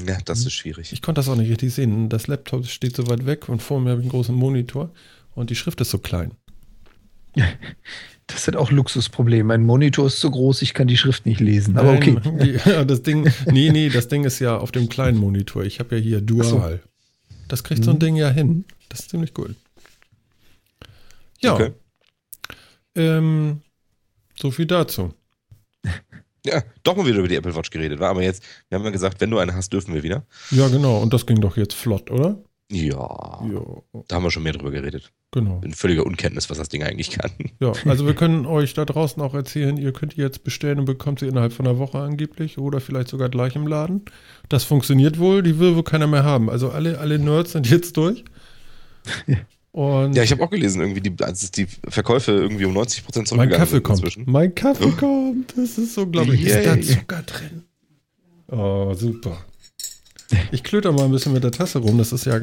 Ja, das ist schwierig.
Ich konnte das auch nicht richtig sehen. Das Laptop steht so weit weg und vor mir habe ich einen großen Monitor und die Schrift ist so klein. [laughs]
Das sind auch Luxusprobleme. Mein Monitor ist so groß, ich kann die Schrift nicht lesen. Aber
Nein,
okay.
Die, [laughs] ja, das Ding, nee, nee, das Ding ist ja auf dem kleinen Monitor. Ich habe ja hier Dual. Das kriegt so ein
Mhm.
Ding ja hin. Das ist ziemlich cool. Ja,
Okay.
ähm, so viel dazu. [laughs]
Ja, doch mal wieder über die Apple Watch geredet, war aber jetzt, wir haben ja gesagt, wenn du eine hast, dürfen wir wieder.
Ja, genau. Und das ging doch jetzt flott, oder?
Ja,
Ja,
da haben wir schon mehr drüber geredet.
genau.
In völliger Unkenntnis, was das Ding eigentlich kann.
Ja, [laughs] also wir können euch da draußen auch erzählen, ihr könnt die jetzt bestellen und bekommt sie innerhalb von einer Woche angeblich oder vielleicht sogar gleich im Laden. Das funktioniert wohl, die will wohl keiner mehr haben. Also alle, alle Nerds sind jetzt durch. [laughs] Und
Ja, ich habe auch gelesen, irgendwie, die, als es die Verkäufe irgendwie um 90%
mein
zurückgegangen
Kaffee
sind
kommt.
inzwischen.
Mein Kaffee kommt. Das ist unglaublich. Ist da. Zucker drin? Oh, super. Ich klöter mal ein bisschen mit der Tasse rum. Das ist ja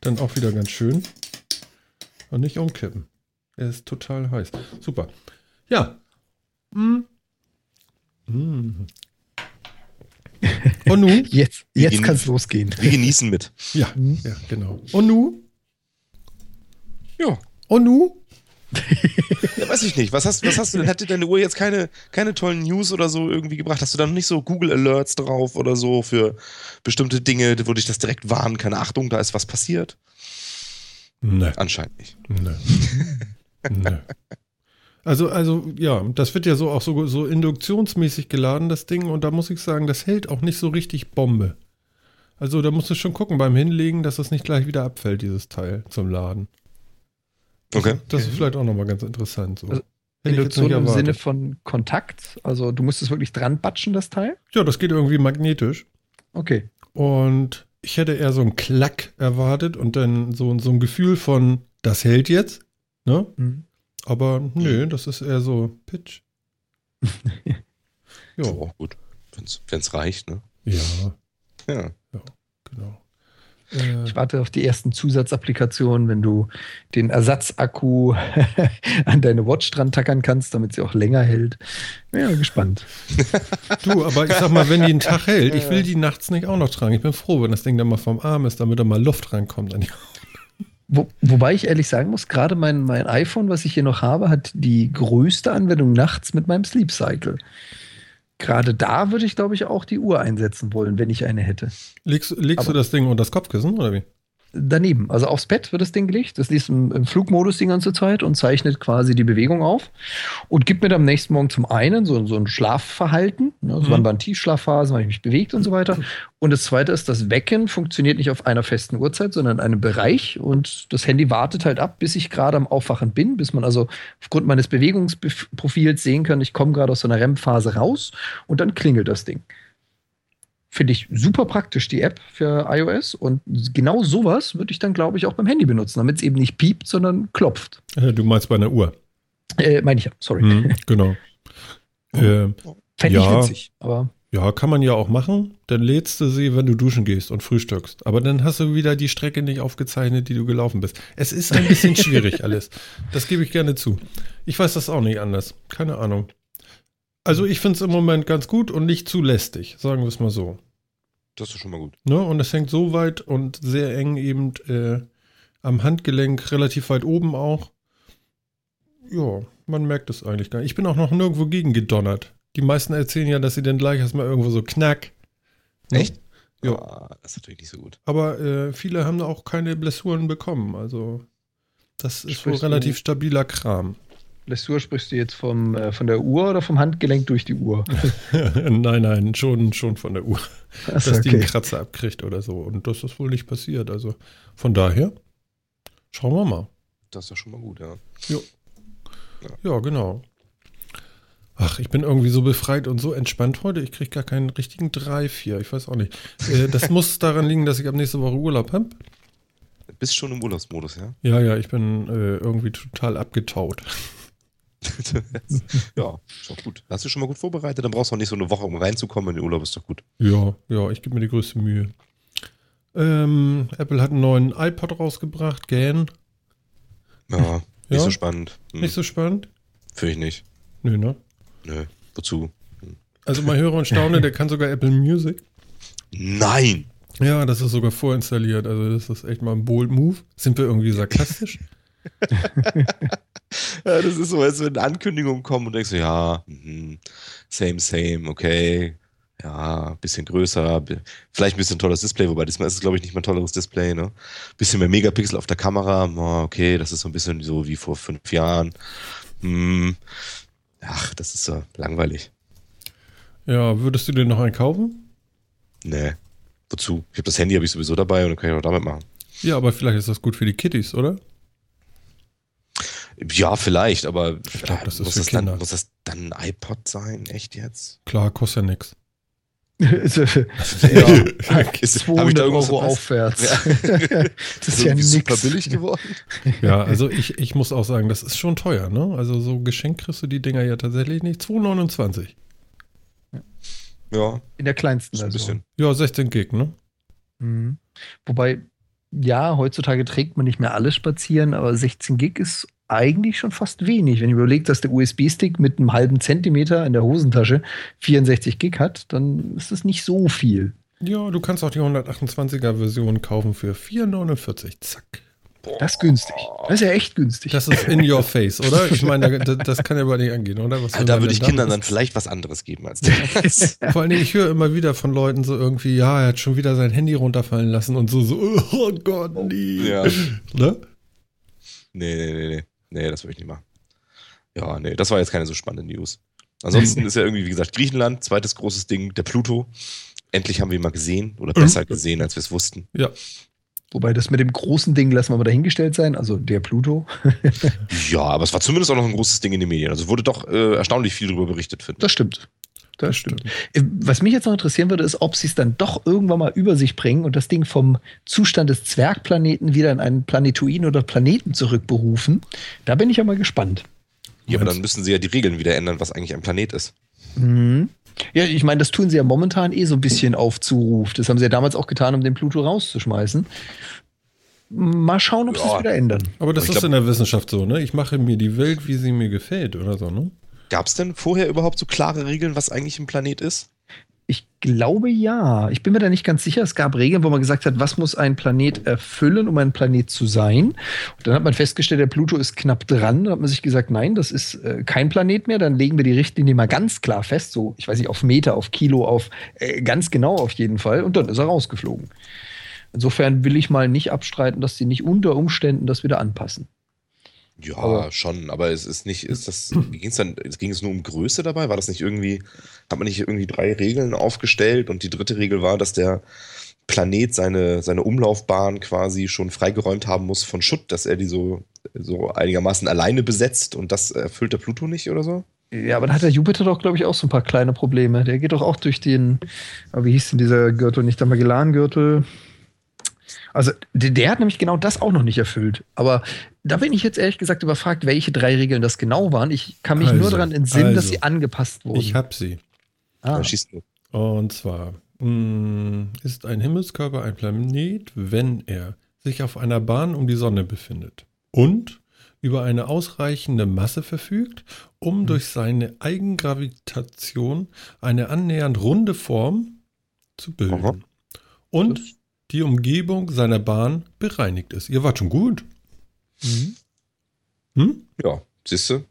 dann auch wieder ganz schön. Und nicht umkippen. Er ist total heiß. Super. Ja. Mm. Mm. Und nun? [laughs]
Jetzt, jetzt kann es losgehen.
Wir genießen mit.
Ja,
Mhm.
ja, genau. Und nun?
Ja.
Und nun?
Ja, weiß ich nicht. Was hast, was hast du denn? Hätte deine Uhr jetzt keine, keine tollen News oder so irgendwie gebracht? Hast du da noch nicht so Google Alerts drauf oder so für bestimmte Dinge, wo dich das direkt warnen kann? Achtung, da ist was passiert?
Ne.
Anscheinend nicht.
Nö. Nö. Also, also, ja, das wird ja so auch so, so induktionsmäßig geladen, das Ding, und da muss ich sagen, das hält auch nicht so richtig Bombe. Also, da musst du schon gucken beim Hinlegen, dass das nicht gleich wieder abfällt, dieses Teil zum Laden. Das,
Okay.
Das ist vielleicht auch nochmal ganz interessant. So.
Also, Induktion im. Sinne von Kontakt. Also du musst es wirklich dran batschen, das Teil.
Ja, das geht irgendwie magnetisch.
Okay.
Und ich hätte eher so einen Klack erwartet und dann so, so ein Gefühl von, das hält jetzt. Ne?
Mhm.
Aber nö, das ist eher so Pitch. [laughs]
Ja,
ja,
auch gut. Wenn es reicht, ne?
ja,
Ja.
genau. Äh,
Ich warte auf die ersten Zusatzapplikationen, wenn du den Ersatzakku [laughs] an deine Watch dran tackern kannst, damit sie auch länger hält. Ja, gespannt.
du, aber ich sag mal, wenn die einen Tag [laughs] hält, ich will die nachts nicht auch noch tragen. Ich bin froh, wenn das Ding dann mal vom Arm ist, damit da mal Luft reinkommt. An die
Wo, wobei ich ehrlich sagen muss, gerade mein, mein iPhone, was ich hier noch habe, hat die größte Anwendung nachts mit meinem Sleep Cycle. Gerade da würde ich, glaube ich, auch die Uhr einsetzen wollen, wenn ich eine hätte.
legst legst du das Ding unter das Kopfkissen oder wie?
Daneben, also aufs Bett wird das Ding gelegt. Das liest im, im Flugmodus die ganze Zeit und zeichnet quasi die Bewegung auf und gibt mir dann am nächsten Morgen zum einen so, so ein Schlafverhalten, ne, also
Mhm.
wann waren Tiefschlafphasen, wann ich mich bewegt und so weiter. Und das zweite ist, das Wecken funktioniert nicht auf einer festen Uhrzeit, sondern in einem Bereich und das Handy wartet halt ab, bis ich gerade am Aufwachen bin, bis man also aufgrund meines Bewegungsprofils sehen kann, ich komme gerade aus so einer REM-Phase raus und dann klingelt das Ding. Finde ich super praktisch, die App für iOS. Und genau sowas würde ich dann, glaube ich, auch beim Handy benutzen, damit es eben nicht piept, sondern klopft.
Äh, Du meinst bei einer Uhr.
Äh, meine ich ja, sorry.
Mhm, genau. [laughs] Äh,
Fände
Ja.
ich witzig. Aber
ja, kann man ja auch machen. Dann lädst du sie, wenn du duschen gehst und frühstückst. Aber dann hast du wieder die Strecke nicht aufgezeichnet, die du gelaufen bist. Es ist ein bisschen [laughs] schwierig alles. Das gebe ich gerne zu. Ich weiß das auch nicht anders. Keine Ahnung. Also ich finde es im Moment ganz gut und nicht zu lästig, sagen wir es mal so.
Das ist schon mal gut.
Ne? Und es hängt so weit und sehr eng eben äh, am Handgelenk, relativ weit oben auch. Ja, man merkt es eigentlich gar nicht. Ich bin auch noch nirgendwo gegen gedonnert. Die meisten erzählen ja, dass sie dann gleich erstmal irgendwo so knack. Ne?
Echt?
Ja.
Ah, das ist natürlich nicht so gut.
Aber äh, viele haben da auch keine Blessuren bekommen. Also das ist
Sprichst
wohl relativ stabiler Kram.
Blessur sprichst du jetzt vom, äh, von der Uhr oder vom Handgelenk durch die Uhr? [laughs]
nein, nein, schon, schon von der Uhr.
Achso,
dass die einen
okay.
Kratzer abkriegt oder so. Und das ist wohl nicht passiert. Also von daher, schauen wir mal.
Das ist ja schon mal gut, ja.
Ja, genau. Ach, ich bin irgendwie so befreit und so entspannt heute. Ich kriege gar keinen richtigen Drive hier. Ich weiß auch nicht. Äh, das [laughs] muss daran liegen, dass ich ab nächste Woche Urlaub habe.
Bist schon im Urlaubsmodus, ja?
Ja, ja, ich bin äh, irgendwie total abgetaut. [laughs]
ja, ist doch gut. Hast du schon mal gut vorbereitet? Dann brauchst du auch nicht so eine Woche, um reinzukommen in den Urlaub, ist doch gut.
Ja, ja, ich gebe mir die größte Mühe. Ähm, Apple hat einen neuen iPod rausgebracht, GAN.
Ja, [laughs] nicht
Ja?
so spannend. Hm,
Nicht so spannend?
Finde ich nicht.
Nö, ne?
Nö. Wozu?
Also mal höre und staune, der kann sogar Apple Music.
Nein!
Ja, das ist sogar vorinstalliert. Also das ist echt mal ein bold Move. Sind wir irgendwie sarkastisch? [laughs]
ja, das ist so, als wenn Ankündigungen kommen und denkst du, ja, mh, same, same, okay. Ja, bisschen größer, vielleicht ein bisschen tolles Display, wobei diesmal ist es, glaube ich, nicht mehr ein tolleres Display, ne? Bisschen mehr Megapixel auf der Kamera, okay, das ist so ein bisschen so wie vor fünf Jahren. Hm. Ach, das ist so langweilig.
Ja, würdest du dir noch einen kaufen?
Nee. Wozu? Ich habe das Handy habe ich sowieso dabei und dann kann ich auch damit machen.
Ja, aber vielleicht ist das gut für die Kitties, oder?
Ja, vielleicht, aber
ich glaub, das
muss,
das
dann, muss das dann ein iPod sein? Echt jetzt?
Klar, kostet ja nichts. [laughs] [laughs]
ja, [laughs] ist, 200 Euro aufwärts. Ja.
das ist ja nix. super billig geworden.
Ja, also ich, ich muss auch sagen, das ist schon teuer, ne? Also so geschenkt kriegst du die Dinger ja tatsächlich nicht. 2,29.
Ja.
In der kleinsten
Version. Bisschen.
Ja, 16 Gig, ne?
Mhm. Wobei, ja, heutzutage trägt man nicht mehr alles spazieren, aber 16 Gig ist eigentlich schon fast wenig. Wenn ich überlege, dass der USB-Stick mit einem halben Zentimeter in der Hosentasche 64 Gig hat, dann ist das nicht so viel.
Ja, du kannst auch die 128er-Version kaufen für 4,49. Zack.
Das ist günstig. Das ist ja echt günstig.
Das ist in your face, oder? Ich meine, das, das kann ja über nicht angehen, oder?
Was da würde ich Kindern dann vielleicht was anderes geben als das. [laughs]
Vor allen Dingen, ich höre immer wieder von Leuten so irgendwie, ja, er hat schon wieder sein Handy runterfallen lassen und so, so, oh Gott, nie.
Ja. Ne? Nee, nee, nee, nee. Nee, das würde ich nicht machen. Ja, nee, das war jetzt keine so spannende News. Ansonsten [laughs] ist ja irgendwie, wie gesagt, Griechenland, zweites großes Ding, der Pluto. Endlich haben wir ihn mal gesehen oder besser mhm. gesehen, als wir es wussten.
Ja.
Wobei das mit dem großen Ding lassen wir mal dahingestellt sein, also der Pluto. [laughs]
ja, aber es war zumindest auch noch ein großes Ding in den Medien. Also wurde doch äh, erstaunlich viel darüber berichtet, finde
ich. Das stimmt. Das stimmt. Äh, was mich jetzt noch interessieren würde, ist, ob sie es dann doch irgendwann mal über sich bringen und das Ding vom Zustand des Zwergplaneten wieder in einen Planetoiden oder Planeten zurückberufen. Da bin ich ja mal gespannt.
Ja, aber dann müssen sie ja die Regeln wieder ändern, was eigentlich ein Planet ist.
Mhm. Ja, ich meine, das tun sie ja momentan eh so ein bisschen auf Zuruf. Das haben sie ja damals auch getan, um den Pluto rauszuschmeißen. Mal schauen, ob ja. sie es wieder ändern.
Aber das aber ist glaub, in der Wissenschaft so, ne? Ich mache mir die Welt, wie sie mir gefällt oder so, ne?
Gab es denn vorher überhaupt so klare Regeln, was eigentlich ein Planet ist?
Ich glaube ja. Ich bin mir da nicht ganz sicher. Es gab Regeln, wo man gesagt hat, was muss ein Planet erfüllen, um ein Planet zu sein. Und dann hat man festgestellt, der Pluto ist knapp dran. Dann hat man sich gesagt, nein, das ist äh, kein Planet mehr. Dann legen wir die Richtlinie mal ganz klar fest. So, ich weiß nicht, auf Meter, auf Kilo, auf äh, ganz genau auf jeden Fall. Und dann ist er rausgeflogen. Insofern will ich mal nicht abstreiten, dass sie nicht unter Umständen das wieder anpassen.
Ja, aber schon, aber es ist nicht, ist das, [clears throat] ging es dann, ging es nur um Größe dabei? War das nicht irgendwie, hat man nicht irgendwie drei Regeln aufgestellt und die dritte Regel war, dass der Planet seine, seine Umlaufbahn quasi schon freigeräumt haben muss von Schutt, dass er die so, so einigermaßen alleine besetzt und das erfüllt der Pluto nicht oder so?
Ja, aber dann hat der Jupiter doch, glaube ich, auch so ein paar kleine Probleme. Der geht doch auch durch den, wie hieß denn dieser Gürtel, nicht der Magellangürtel? Also der, der, hat nämlich genau das auch noch nicht erfüllt. Aber da bin ich jetzt ehrlich gesagt überfragt, welche drei Regeln das genau waren. Ich kann mich also, nur daran entsinnen, also, dass sie angepasst wurden.
Ich habe sie.
Ah.
Und zwar mh, mm, ist ein Himmelskörper ein Planet, wenn er sich auf einer Bahn um die Sonne befindet und über eine ausreichende Masse verfügt, um hm. durch seine Eigengravitation eine annähernd runde Form zu bilden. Aha. Und die Umgebung seiner Bahn bereinigt ist. Ihr wart schon gut.
Mhm. Hm? Ja, siehst du?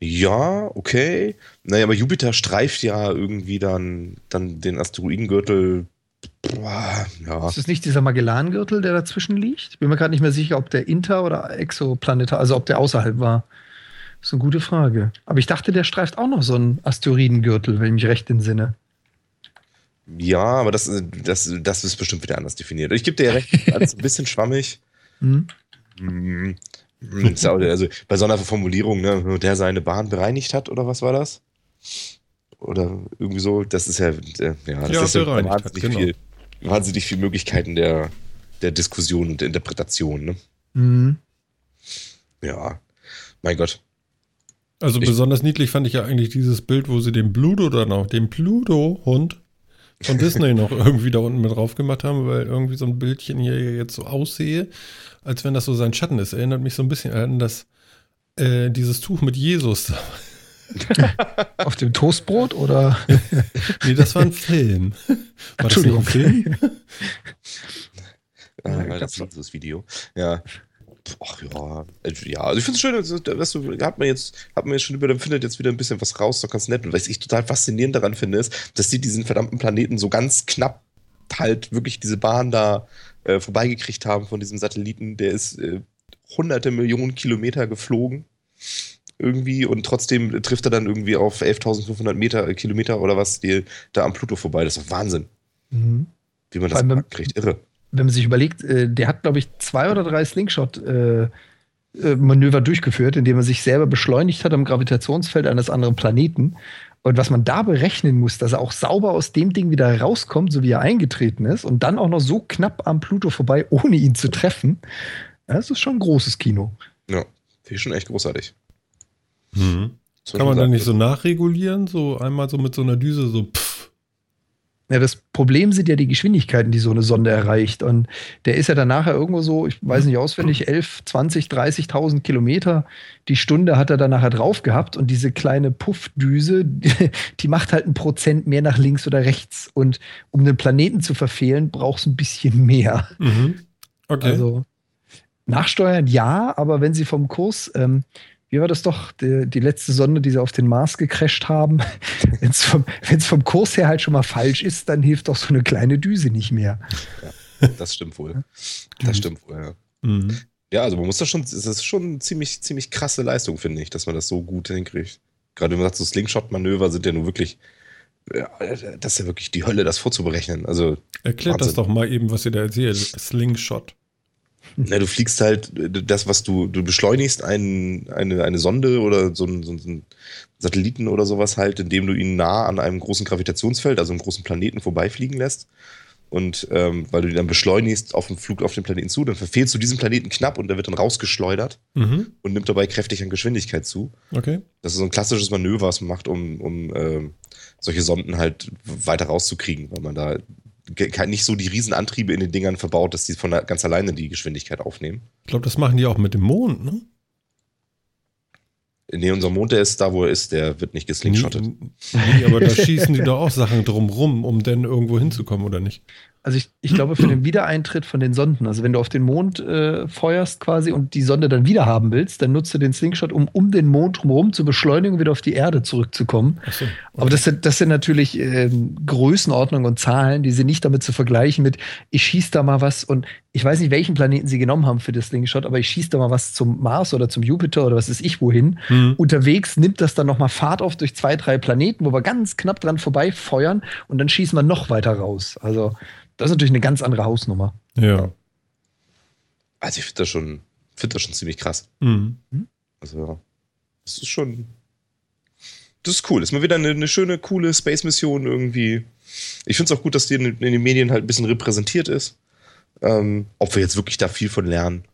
Ja, okay. Naja, aber Jupiter streift ja irgendwie dann, dann den Asteroidengürtel. Boah, ja.
Ist das nicht dieser Magellangürtel, der dazwischen liegt? Bin mir gerade nicht mehr sicher, ob der inter- oder exoplanetar, also ob der außerhalb war. Das ist eine gute Frage. Aber ich dachte, der streift auch noch so einen Asteroidengürtel, wenn ich mich recht entsinne.
Ja, aber das, das, das ist bestimmt wieder anders definiert. Ich gebe dir ja recht, [laughs] als ein bisschen schwammig. Mhm. Mhm. Also bei so einer Formulierung, ne, der seine Bahn bereinigt hat, oder was war das? Oder irgendwie so, das ist ja, äh, ja, das
ja,
ist ja
wahnsinnig,
hat, genau. viel, wahnsinnig viele Möglichkeiten der, der Diskussion und der Interpretation. Ne?
Mhm.
Ja, mein Gott.
Also ich, besonders niedlich fand ich ja eigentlich dieses Bild, wo sie den Pluto dann auch, den Pluto-Hund von Disney noch irgendwie da unten mit drauf gemacht haben, weil irgendwie so ein Bildchen hier jetzt so aussehe, als wenn das so sein Schatten ist. Erinnert mich so ein bisschen an das, äh, dieses Tuch mit Jesus. [laughs]
Auf dem Toastbrot oder? [laughs]
nee, das war ein Film.
War Entschuldigung. Das ein Film?
ah, das ist das Video. Ja. Ach ja, ja, also ich finde es schön, dass du, hat man jetzt, hat man jetzt schon über, findet jetzt wieder ein bisschen was raus, doch ganz nett. Und was ich total faszinierend daran finde, ist, dass die diesen verdammten Planeten so ganz knapp halt wirklich diese Bahn da äh, vorbeigekriegt haben von diesem Satelliten. Der ist äh, hunderte Millionen Kilometer geflogen irgendwie und trotzdem trifft er dann irgendwie auf 11.500 Meter, äh, Kilometer oder was, die, da am Pluto vorbei. Das ist doch Wahnsinn. Mhm. Wie man das kriegt. Irre.
Wenn man sich überlegt, äh, der hat, glaube ich, zwei oder drei Slingshot-Manöver äh, durchgeführt, indem er sich selber beschleunigt hat am Gravitationsfeld eines anderen Planeten. Und was man da berechnen muss, dass er auch sauber aus dem Ding wieder rauskommt, so wie er eingetreten ist, und dann auch noch so knapp am Pluto vorbei, ohne ihn zu treffen, das ist schon ein großes Kino.
Ja, finde ich schon echt großartig.
Mhm. Kann man da nicht so nachregulieren? So einmal so mit so einer Düse, so pff.
Ja, das Problem sind ja die Geschwindigkeiten, die so eine Sonde erreicht. Und der ist ja dann nachher irgendwo so, ich weiß nicht auswendig, 11, 20, 30.000 Kilometer die Stunde hat er dann nachher drauf gehabt. Und diese kleine Puffdüse, [laughs] die macht halt ein Prozent mehr nach links oder rechts. Und um den Planeten zu verfehlen, braucht es ein bisschen mehr. Mhm. Okay. Also nachsteuern ja, aber wenn sie vom Kurs, ähm, wie war das doch, die, die, letzte Sonde, die sie auf den Mars gecrasht haben, [laughs] wenn es vom, vom Kurs her halt schon mal falsch ist, dann hilft doch so eine kleine Düse nicht mehr.
Ja, das stimmt wohl. Das stimmt wohl, ja. Mhm. Ja, also man muss das schon, es ist schon ziemlich, ziemlich krasse Leistung, finde ich, dass man das so gut hinkriegt. Gerade wenn man sagt, so Slingshot-Manöver sind ja nur wirklich, ja, das ist ja wirklich die Hölle, das vorzuberechnen. Also,
Erklärt Wahnsinn. das doch mal eben, was ihr da erzählt. Slingshot.
Na, du fliegst halt das, was du, du beschleunigst ein, eine, eine Sonde oder so einen, so einen Satelliten oder sowas halt, indem du ihn nah an einem großen Gravitationsfeld, also einem großen Planeten vorbeifliegen lässt. Und ähm, weil du ihn dann beschleunigst auf dem Flug auf den Planeten zu, dann verfehlst du diesen Planeten knapp und der wird dann rausgeschleudert mhm. und nimmt dabei kräftig an Geschwindigkeit zu.
Okay.
Das ist so ein klassisches Manöver, was man macht, um, um äh, solche Sonden halt weiter rauszukriegen, weil man da nicht so die Riesenantriebe in den Dingern verbaut, dass die von ganz alleine die Geschwindigkeit aufnehmen.
Ich glaube, das machen die auch mit dem Mond, ne?
Nee, unser Mond, der ist da, wo er ist, der wird nicht geslingshottet. Nee,
aber da schießen die doch auch Sachen drumrum, um dann irgendwo hinzukommen, oder nicht?
Also ich, ich glaube für den Wiedereintritt von den Sonden, also wenn du auf den Mond äh, feuerst quasi und die Sonde dann wieder haben willst, dann nutzt du den Slingshot, um um den Mond drumherum zu beschleunigen und wieder auf die Erde zurückzukommen. So, okay. Aber das sind, das sind natürlich äh, Größenordnungen und Zahlen, die sind nicht damit zu vergleichen mit, ich schieße da mal was und ich weiß nicht, welchen Planeten sie genommen haben für das Slingshot, aber ich schieße da mal was zum Mars oder zum Jupiter oder was ist ich wohin. Mhm. Unterwegs nimmt das dann nochmal Fahrt auf durch zwei, drei Planeten, wo wir ganz knapp dran vorbei feuern und dann schießen wir noch weiter raus. Also das ist natürlich eine ganz andere Hausnummer.
Ja.
Also ich finde das schon, finde das schon ziemlich krass.
Mhm.
Also, das ist schon. Das ist cool. Das ist mal wieder eine, eine schöne, coole Space-Mission irgendwie. Ich finde es auch gut, dass die in, in, den Medien halt ein bisschen repräsentiert ist. Ähm, ob wir jetzt wirklich da viel von lernen,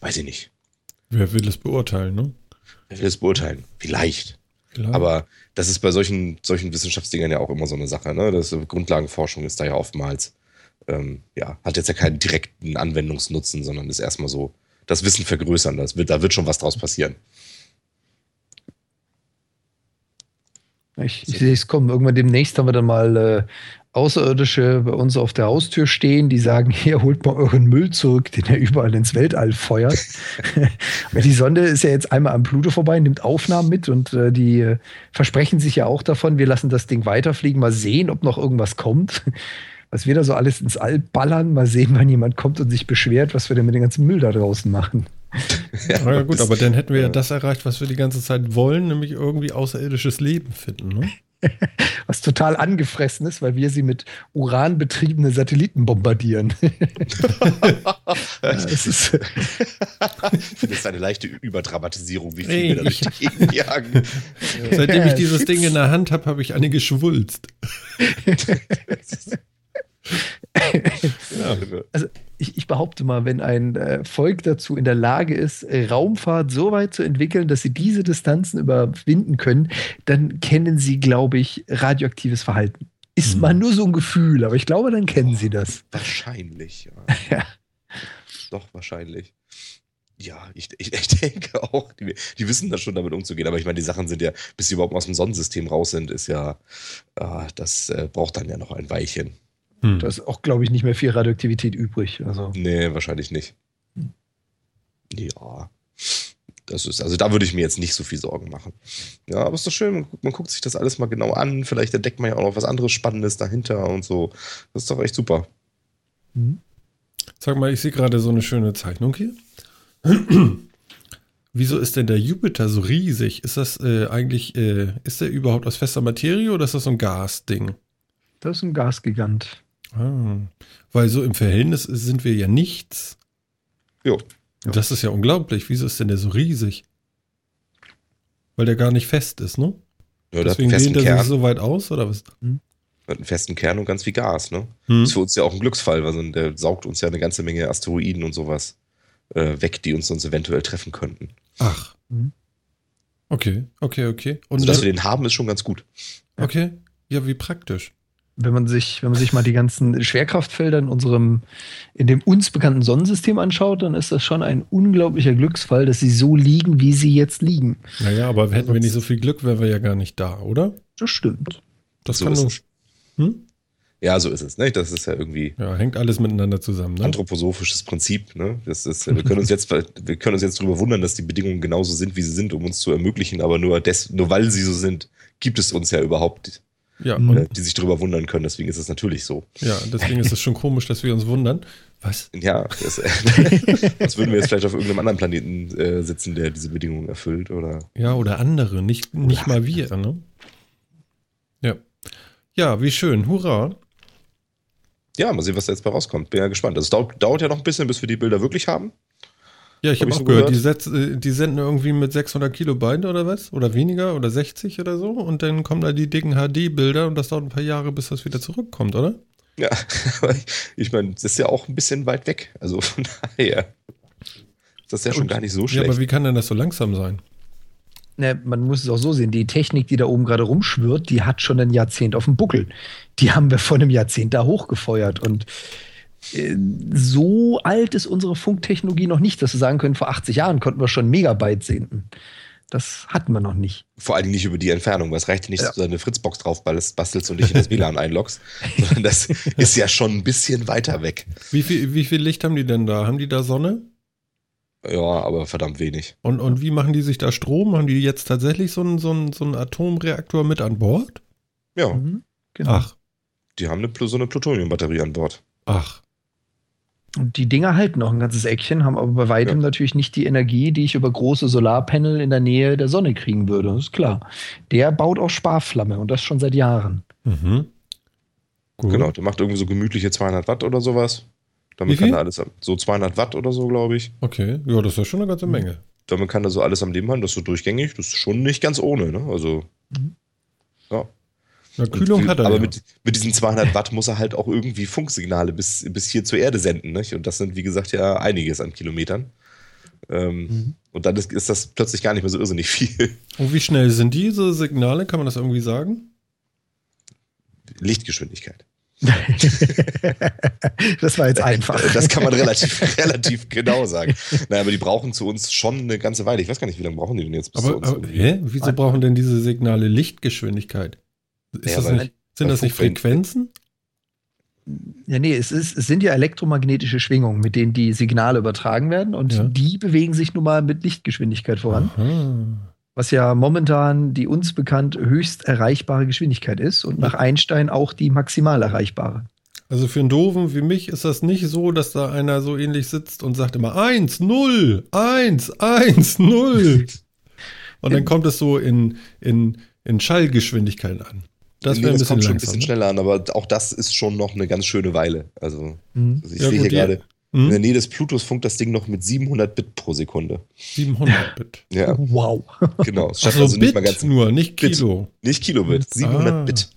weiß ich nicht.
Wer will es beurteilen, ne?
Wer will es beurteilen? Vielleicht. Klar. Aber das ist bei solchen, solchen Wissenschaftsdingern ja auch immer so eine Sache. Ne? Das, Grundlagenforschung ist da ja oftmals, ähm, ja, hat jetzt ja keinen direkten Anwendungsnutzen, sondern ist erstmal so das Wissen vergrößern. Das wird, da wird schon was draus passieren.
Ich, ich sehe es kommen. Irgendwann demnächst haben wir dann mal äh, Außerirdische bei uns auf der Haustür stehen, die sagen, [laughs] hier holt mal euren Müll zurück, den ihr überall ins Weltall feuert. [laughs] die Sonde ist ja jetzt einmal am Pluto vorbei, nimmt Aufnahmen mit und äh, die äh, versprechen sich ja auch davon, wir lassen das Ding weiterfliegen, mal sehen, ob noch irgendwas kommt. [laughs] Was wir da so alles ins All ballern, mal sehen, wann jemand kommt und sich beschwert, was wir denn mit dem ganzen Müll da draußen machen.
ja, ja gut, aber dann hätten wir ja das erreicht, was wir die ganze Zeit wollen, nämlich irgendwie außerirdisches Leben finden. Ne? [laughs]
was total angefressen ist, weil wir sie mit Uran betriebene Satelliten bombardieren. [laughs]
das ist ich finde es eine leichte Überdramatisierung, wie viel wir da durch die Gegend jagen. [laughs]
Seitdem ich dieses Ding in der Hand habe, habe ich eine geschwulst.
Also ich, ich, behaupte mal, wenn ein äh, Volk dazu in der Lage ist, Raumfahrt so weit zu entwickeln, dass sie diese Distanzen überwinden können, dann kennen sie, glaube ich, radioaktives Verhalten. Ist hm. mal nur so ein Gefühl, aber ich glaube, dann kennen oh, sie das.
Wahrscheinlich,
ja. [laughs] ja.
Doch, wahrscheinlich. Ja, ich, ich, ich denke auch, die, die, wissen da schon damit umzugehen. Aber ich meine, die Sachen sind ja, bis sie überhaupt aus dem Sonnensystem raus sind, ist ja, äh, das äh, braucht dann ja noch ein Weilchen.
Hm. Da ist auch, glaube ich, nicht mehr viel Radioaktivität übrig. Also.
Nee, wahrscheinlich nicht. Ja. Das ist, also da würde ich mir jetzt nicht so viel Sorgen machen. Ja, aber ist doch schön, man, man, guckt sich das alles mal genau an. Vielleicht entdeckt man ja auch noch was anderes Spannendes dahinter und so. Das ist doch echt super.
Mhm. Sag mal, ich sehe gerade so eine schöne Zeichnung hier. [clears throat] Wieso ist denn der Jupiter so riesig? Ist das äh, eigentlich, äh, ist der überhaupt aus fester Materie oder ist das so ein Gasding?
Das ist ein Gasgigant.
Ah, weil so im Verhältnis sind wir ja nichts.
Jo.
Das ist ja unglaublich. Wieso ist denn der so riesig? Weil der gar nicht fest ist, ne?
Ja,
Deswegen dehnt er sich so weit aus, oder was?
Hm. Hat einen festen Kern und ganz viel Gas, ne? Hm. Ist für uns ja auch ein Glücksfall, weil der saugt uns ja eine ganze Menge Asteroiden und sowas äh, weg, die uns sonst eventuell treffen könnten.
Ach. Hm. Okay, okay, okay.
Und also, dass wir den haben, ist schon ganz gut.
Okay. Ja, wie praktisch
wenn man sich, wenn man sich mal die ganzen Schwerkraftfelder in unserem, in dem uns bekannten Sonnensystem anschaut, dann ist das schon ein unglaublicher Glücksfall, dass sie so liegen, wie sie jetzt liegen.
Naja, aber hätten wir nicht so viel Glück, wären wir ja gar nicht da, oder?
Das stimmt.
Das so kann nur.
Hm? Ja, so ist es. Ne? Das ist ja irgendwie.
Ja, hängt alles miteinander zusammen. Ne?
Anthroposophisches Prinzip. Ne? Das ist, wir können uns jetzt, wir können uns jetzt darüber wundern, dass die Bedingungen genauso sind, wie sie sind, um uns zu ermöglichen. Aber nur, des, nur weil sie so sind, gibt es uns ja überhaupt
ja,
und die sich darüber wundern können. Deswegen ist es natürlich so.
Ja, deswegen ist es schon komisch, dass wir uns wundern. Was?
Ja, das, [laughs] das würden wir jetzt vielleicht auf irgendeinem anderen Planeten äh, sitzen, der diese Bedingungen erfüllt, oder?
Ja, oder andere, nicht, nicht mal wir, ne? Ja. Ja, wie schön. Hurra.
Ja, mal sehen, was da jetzt bei rauskommt. Bin ja gespannt. Also es dauert, dauert ja noch ein bisschen, bis wir die Bilder wirklich haben.
Ja, ich habe hab auch gehört, gehört. Die, setz, äh, die, senden irgendwie mit 600 Kilobyte oder was? Oder weniger oder 60 oder so. Und dann kommen da die dicken HD-Bilder und das dauert ein paar Jahre, bis das wieder zurückkommt, oder?
Ja, [laughs] aber ich meine, das ist ja auch ein bisschen weit weg. Also von daher ist das ja schon gar nicht so schlecht.
Ja, aber wie kann denn das so langsam sein?
Ne, man muss es auch so sehen, die Technik, die da oben gerade rumschwirrt, die hat schon ein Jahrzehnt auf dem Buckel. Die haben wir vor einem Jahrzehnt da hochgefeuert. Und so alt ist unsere Funktechnologie noch nicht, dass wir sagen können, vor 80 Jahren konnten wir schon Megabyte senden. Das hatten wir noch nicht.
Vor allem nicht über die Entfernung, weil es reicht nicht, ja. dass du eine Fritzbox drauf bastelst und dich in das WLAN einloggst, [laughs] sondern das ist ja schon ein bisschen weiter weg.
Wie viel, wie viel Licht haben die denn da? Haben die da Sonne?
Ja, aber verdammt wenig.
Und, und wie machen die sich da Strom? Haben die jetzt tatsächlich so einen, so einen, so einen Atomreaktor mit an Bord?
Ja. Mhm,
genau. Ach.
Die haben eine, so eine Plutoniumbatterie an Bord.
Ach.
Und die Dinger halten noch ein ganzes Eckchen, haben aber bei weitem ja. natürlich nicht die Energie, die ich über große Solarpanel in der Nähe der Sonne kriegen würde. Das ist klar. Der baut auch Sparflamme und das schon seit Jahren.
Mhm.
Genau, der macht irgendwie so gemütliche 200 Watt oder sowas. Damit kann er alles, so 200 Watt oder so, glaube ich.
Okay, ja, das ist ja schon eine ganze Menge.
Damit kann er so alles am Leben haben, das ist so durchgängig, das ist schon nicht ganz ohne, ne? Also, mhm. ja.
Ja, Kühlung hat er.
Aber
ja.
mit, mit diesen 200 Watt muss er halt auch irgendwie Funksignale bis, bis hier zur Erde senden. Nicht? Und das sind, wie gesagt, ja einiges an Kilometern. Ähm, mhm. Und dann ist, ist, das plötzlich gar nicht mehr so irrsinnig viel. [laughs]
Und wie schnell sind diese Signale? Kann man das irgendwie sagen?
Lichtgeschwindigkeit. [laughs]
das war jetzt einfach.
Das kann man relativ, [laughs] relativ genau sagen. Naja, aber die brauchen zu uns schon eine ganze Weile. Ich weiß gar nicht, wie lange brauchen die denn jetzt?
aber, aber hä? Wieso brauchen denn diese Signale Lichtgeschwindigkeit? Ja, das nicht, sind das nicht Frequenzen?
Ja, nee, es, ist, es sind ja elektromagnetische Schwingungen, mit denen die Signale übertragen werden und ja. die bewegen sich nun mal mit Lichtgeschwindigkeit voran. Aha. Was ja momentan die uns bekannt höchst erreichbare Geschwindigkeit ist und nach Einstein auch die maximal erreichbare.
Also für einen Doofen wie mich ist das nicht so, dass da einer so ähnlich sitzt und sagt immer 1, 0, 1, 1, 0. Und dann kommt es so in, in, in Schallgeschwindigkeit an.
Das ein bisschen kommt schon ein bisschen ne? schneller an, aber auch das ist schon noch eine ganz schöne Weile. Also, mhm. also ich ja, sehe hier gerade, mhm. in der Nähe des Plutos funkt das Ding noch mit 700 Bit pro Sekunde.
700 Bit?
ja.
Wow.
Genau.
Es schafft also, also nicht mal ganz
nur, nicht Kilo. Bit. Nicht Kilobit, 700 ah. Bit.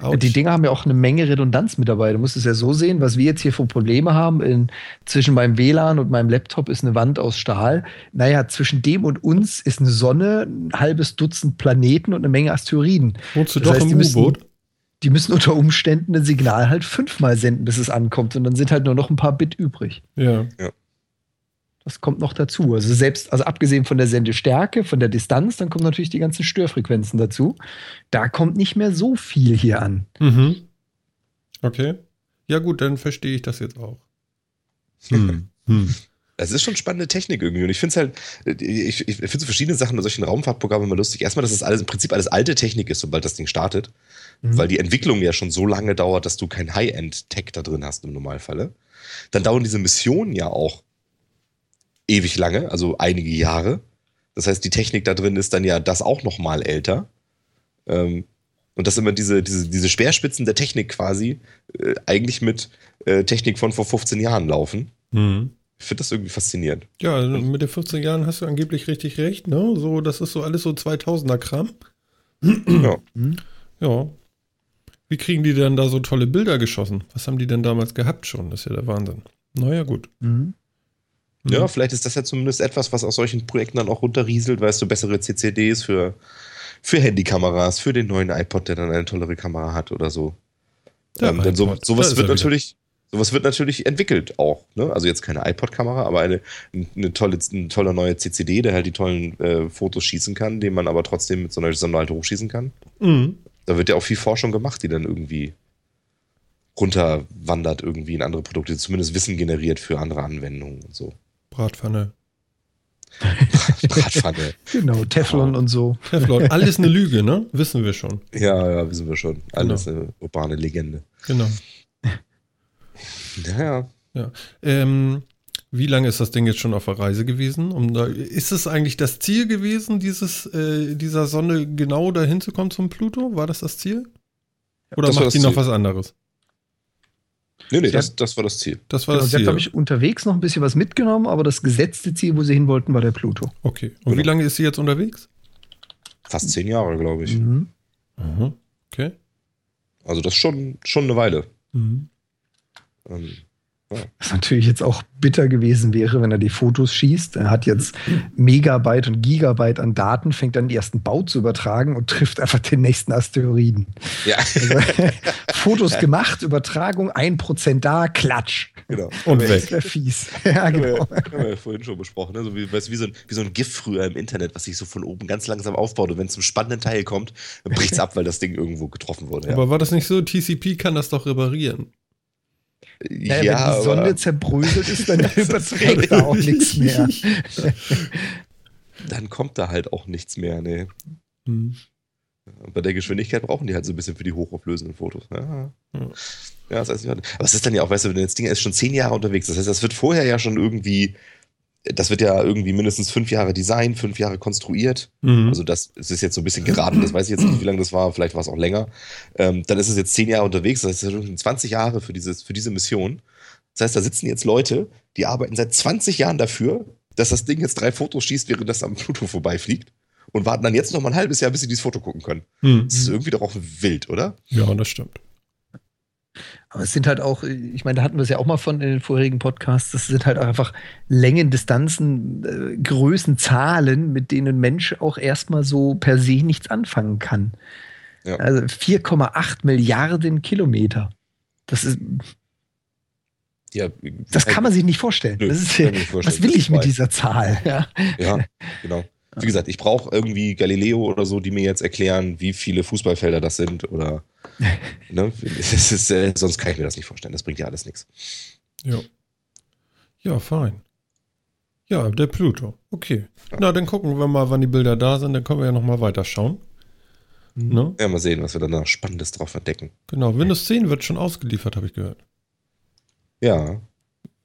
Ouch. Die Dinger haben ja auch eine Menge Redundanz mit dabei. Du musst es ja so sehen, was wir jetzt hier für Probleme haben. In, zwischen meinem WLAN und meinem Laptop ist eine Wand aus Stahl. Naja, zwischen dem und uns ist eine Sonne, ein halbes Dutzend Planeten und eine Menge Asteroiden.
Wohnst du das doch heißt, im U-Boot?
Die müssen unter Umständen ein Signal halt fünfmal senden, bis es ankommt. Und dann sind halt nur noch ein paar Bit übrig.
Ja. ja.
Das kommt noch dazu. Also selbst, also abgesehen von der Sendestärke, von der Distanz, dann kommen natürlich die ganzen Störfrequenzen dazu. Da kommt nicht mehr so viel hier an.
Mhm. Okay. Ja, gut, dann verstehe ich das jetzt auch.
Hm. [laughs] Hm. Das ist schon spannende Technik irgendwie. Und ich finde es halt, ich, ich finde so verschiedene Sachen bei solchen Raumfahrtprogrammen immer lustig. Erstmal, dass das alles im Prinzip alles alte Technik ist, sobald das Ding startet. Mhm. Weil die Entwicklung ja schon so lange dauert, dass du kein High-End-Tech da drin hast im Normalfalle. Dann dauern diese Missionen ja auch ewig lange, also einige Jahre. Das heißt, die Technik da drin ist dann ja das auch noch mal älter. Ähm, und dass immer diese, diese, diese Speerspitzen der Technik quasi äh, eigentlich mit äh, Technik von vor 15 Jahren laufen. Mhm. Ich finde das irgendwie faszinierend.
Ja, also mit den 15 Jahren hast du angeblich richtig recht, ne? So, das ist so alles so 2000er Kram. ja. Ja. Wie kriegen die denn da so tolle Bilder geschossen? Was haben die denn damals gehabt schon? Das ist ja der Wahnsinn. Naja, gut. Mhm.
Ja, vielleicht ist das ja zumindest etwas, was aus solchen Projekten dann auch runterrieselt, weißt du, bessere CCDs für, für Handykameras, für den neuen iPod, der dann eine tollere Kamera hat oder so. Ähm, denn so, sowas wird natürlich, sowas wird natürlich entwickelt auch. Ne? Also jetzt keine iPod-Kamera, aber eine, eine tolle, ein toller neuer CCD, der halt die tollen äh, Fotos schießen kann, den man aber trotzdem mit so einer Sonderhalte hochschießen kann. Mhm. Da wird ja auch viel Forschung gemacht, die dann irgendwie runterwandert irgendwie in andere Produkte, zumindest Wissen generiert für andere Anwendungen und so.
Bratpfanne. [laughs]
Bratpfanne. genau, Teflon oh. und so.
Teflon, alles eine Lüge, ne? Wissen wir schon.
Ja, ja, wissen wir schon. Alles genau. eine urbane Legende.
Genau.
Naja.
Ja. Ähm, wie lange ist das Ding jetzt schon auf der Reise gewesen? Um da, ist es eigentlich das Ziel gewesen, dieses, äh, dieser Sonne genau dahin zu kommen zum Pluto? War das das Ziel? Oder das macht die noch was anderes?
Nee, nee, das, das, war das Ziel.
Das war genau, das
Ziel. Sie hat, glaube ich, unterwegs noch ein bisschen was mitgenommen, aber das gesetzte Ziel, wo sie hin wollten, war der Pluto.
Okay. Und genau. wie lange ist sie jetzt unterwegs?
Fast zehn Jahre, glaube ich. Mhm.
Mhm. Okay.
Also das ist schon, schon eine Weile. Mhm.
Ähm, was natürlich jetzt auch bitter gewesen wäre, wenn er die Fotos schießt. Er hat jetzt Megabyte und Gigabyte an Daten, fängt dann die ersten Bau zu übertragen und trifft einfach den nächsten Asteroiden.
Ja.
Also, [laughs] Fotos gemacht, Übertragung, ein Prozent da, Klatsch.
Genau.
Und weg. Das fies. [laughs] Ja,
genau. Haben wir ja vorhin schon besprochen. Ne? So wie, weißt, wie, so ein, wie so ein GIF früher im Internet, was sich so von oben ganz langsam aufbaut. Und wenn es zum spannenden Teil kommt, dann bricht es [laughs] ab, weil das Ding irgendwo getroffen wurde.
Aber ja. war das nicht so? TCP kann das doch reparieren.
Naja, ja, wenn die Sonne zerbröselt ist, dann [laughs] [laughs] überträgt da auch nichts mehr.
Dann kommt da halt auch nichts mehr, ne. Hm. Bei der Geschwindigkeit brauchen die halt so ein bisschen für die hochauflösenden Fotos. Ja. ja. das heißt, aber es ist dann ja auch, weißt du, wenn das Ding ist schon zehn Jahre unterwegs, das heißt, das wird vorher ja schon irgendwie das wird ja irgendwie mindestens fünf Jahre designt, fünf Jahre konstruiert. Mhm. Also das, das ist jetzt so ein bisschen geraten, das weiß ich jetzt nicht, wie lange das war, vielleicht war es auch länger. Ähm, dann ist es jetzt zehn Jahre unterwegs, das heißt, schon 20 Jahre für, dieses, für diese Mission. Das heißt, da sitzen jetzt Leute, die arbeiten seit 20 Jahren dafür, dass das Ding jetzt drei Fotos schießt, während das am Pluto vorbeifliegt. Und warten dann jetzt noch mal ein halbes Jahr, bis sie dieses Foto gucken können. Mhm. Das ist irgendwie doch auch wild, oder?
Ja, das stimmt.
Aber es sind halt auch, ich meine, da hatten wir es ja auch mal von in den vorherigen Podcasts, das sind halt einfach Längen, Distanzen, äh, Größen, Zahlen, mit denen ein Mensch auch erstmal so per se nichts anfangen kann. Ja. Also 4,8 Milliarden Kilometer. Das ist. Ja, das kann man sich nicht vorstellen. Nö, ist, nicht vorstellen. Was will ich mit dieser Zahl?
Ja, ja genau. Wie gesagt, ich brauche irgendwie Galileo oder so, die mir jetzt erklären, wie viele Fußballfelder das sind oder [laughs] ne? ist, äh, sonst kann ich mir das nicht vorstellen. Das bringt ja alles nichts.
Ja. Ja, fein. Ja, der Pluto. Okay. Ja. Na, dann gucken wir mal, wann die Bilder da sind. Dann können wir ja nochmal weiterschauen.
Mhm. Ne? Ja, mal sehen, was wir dann da Spannendes drauf entdecken.
Genau, Windows 10 wird schon ausgeliefert, habe ich gehört.
Ja,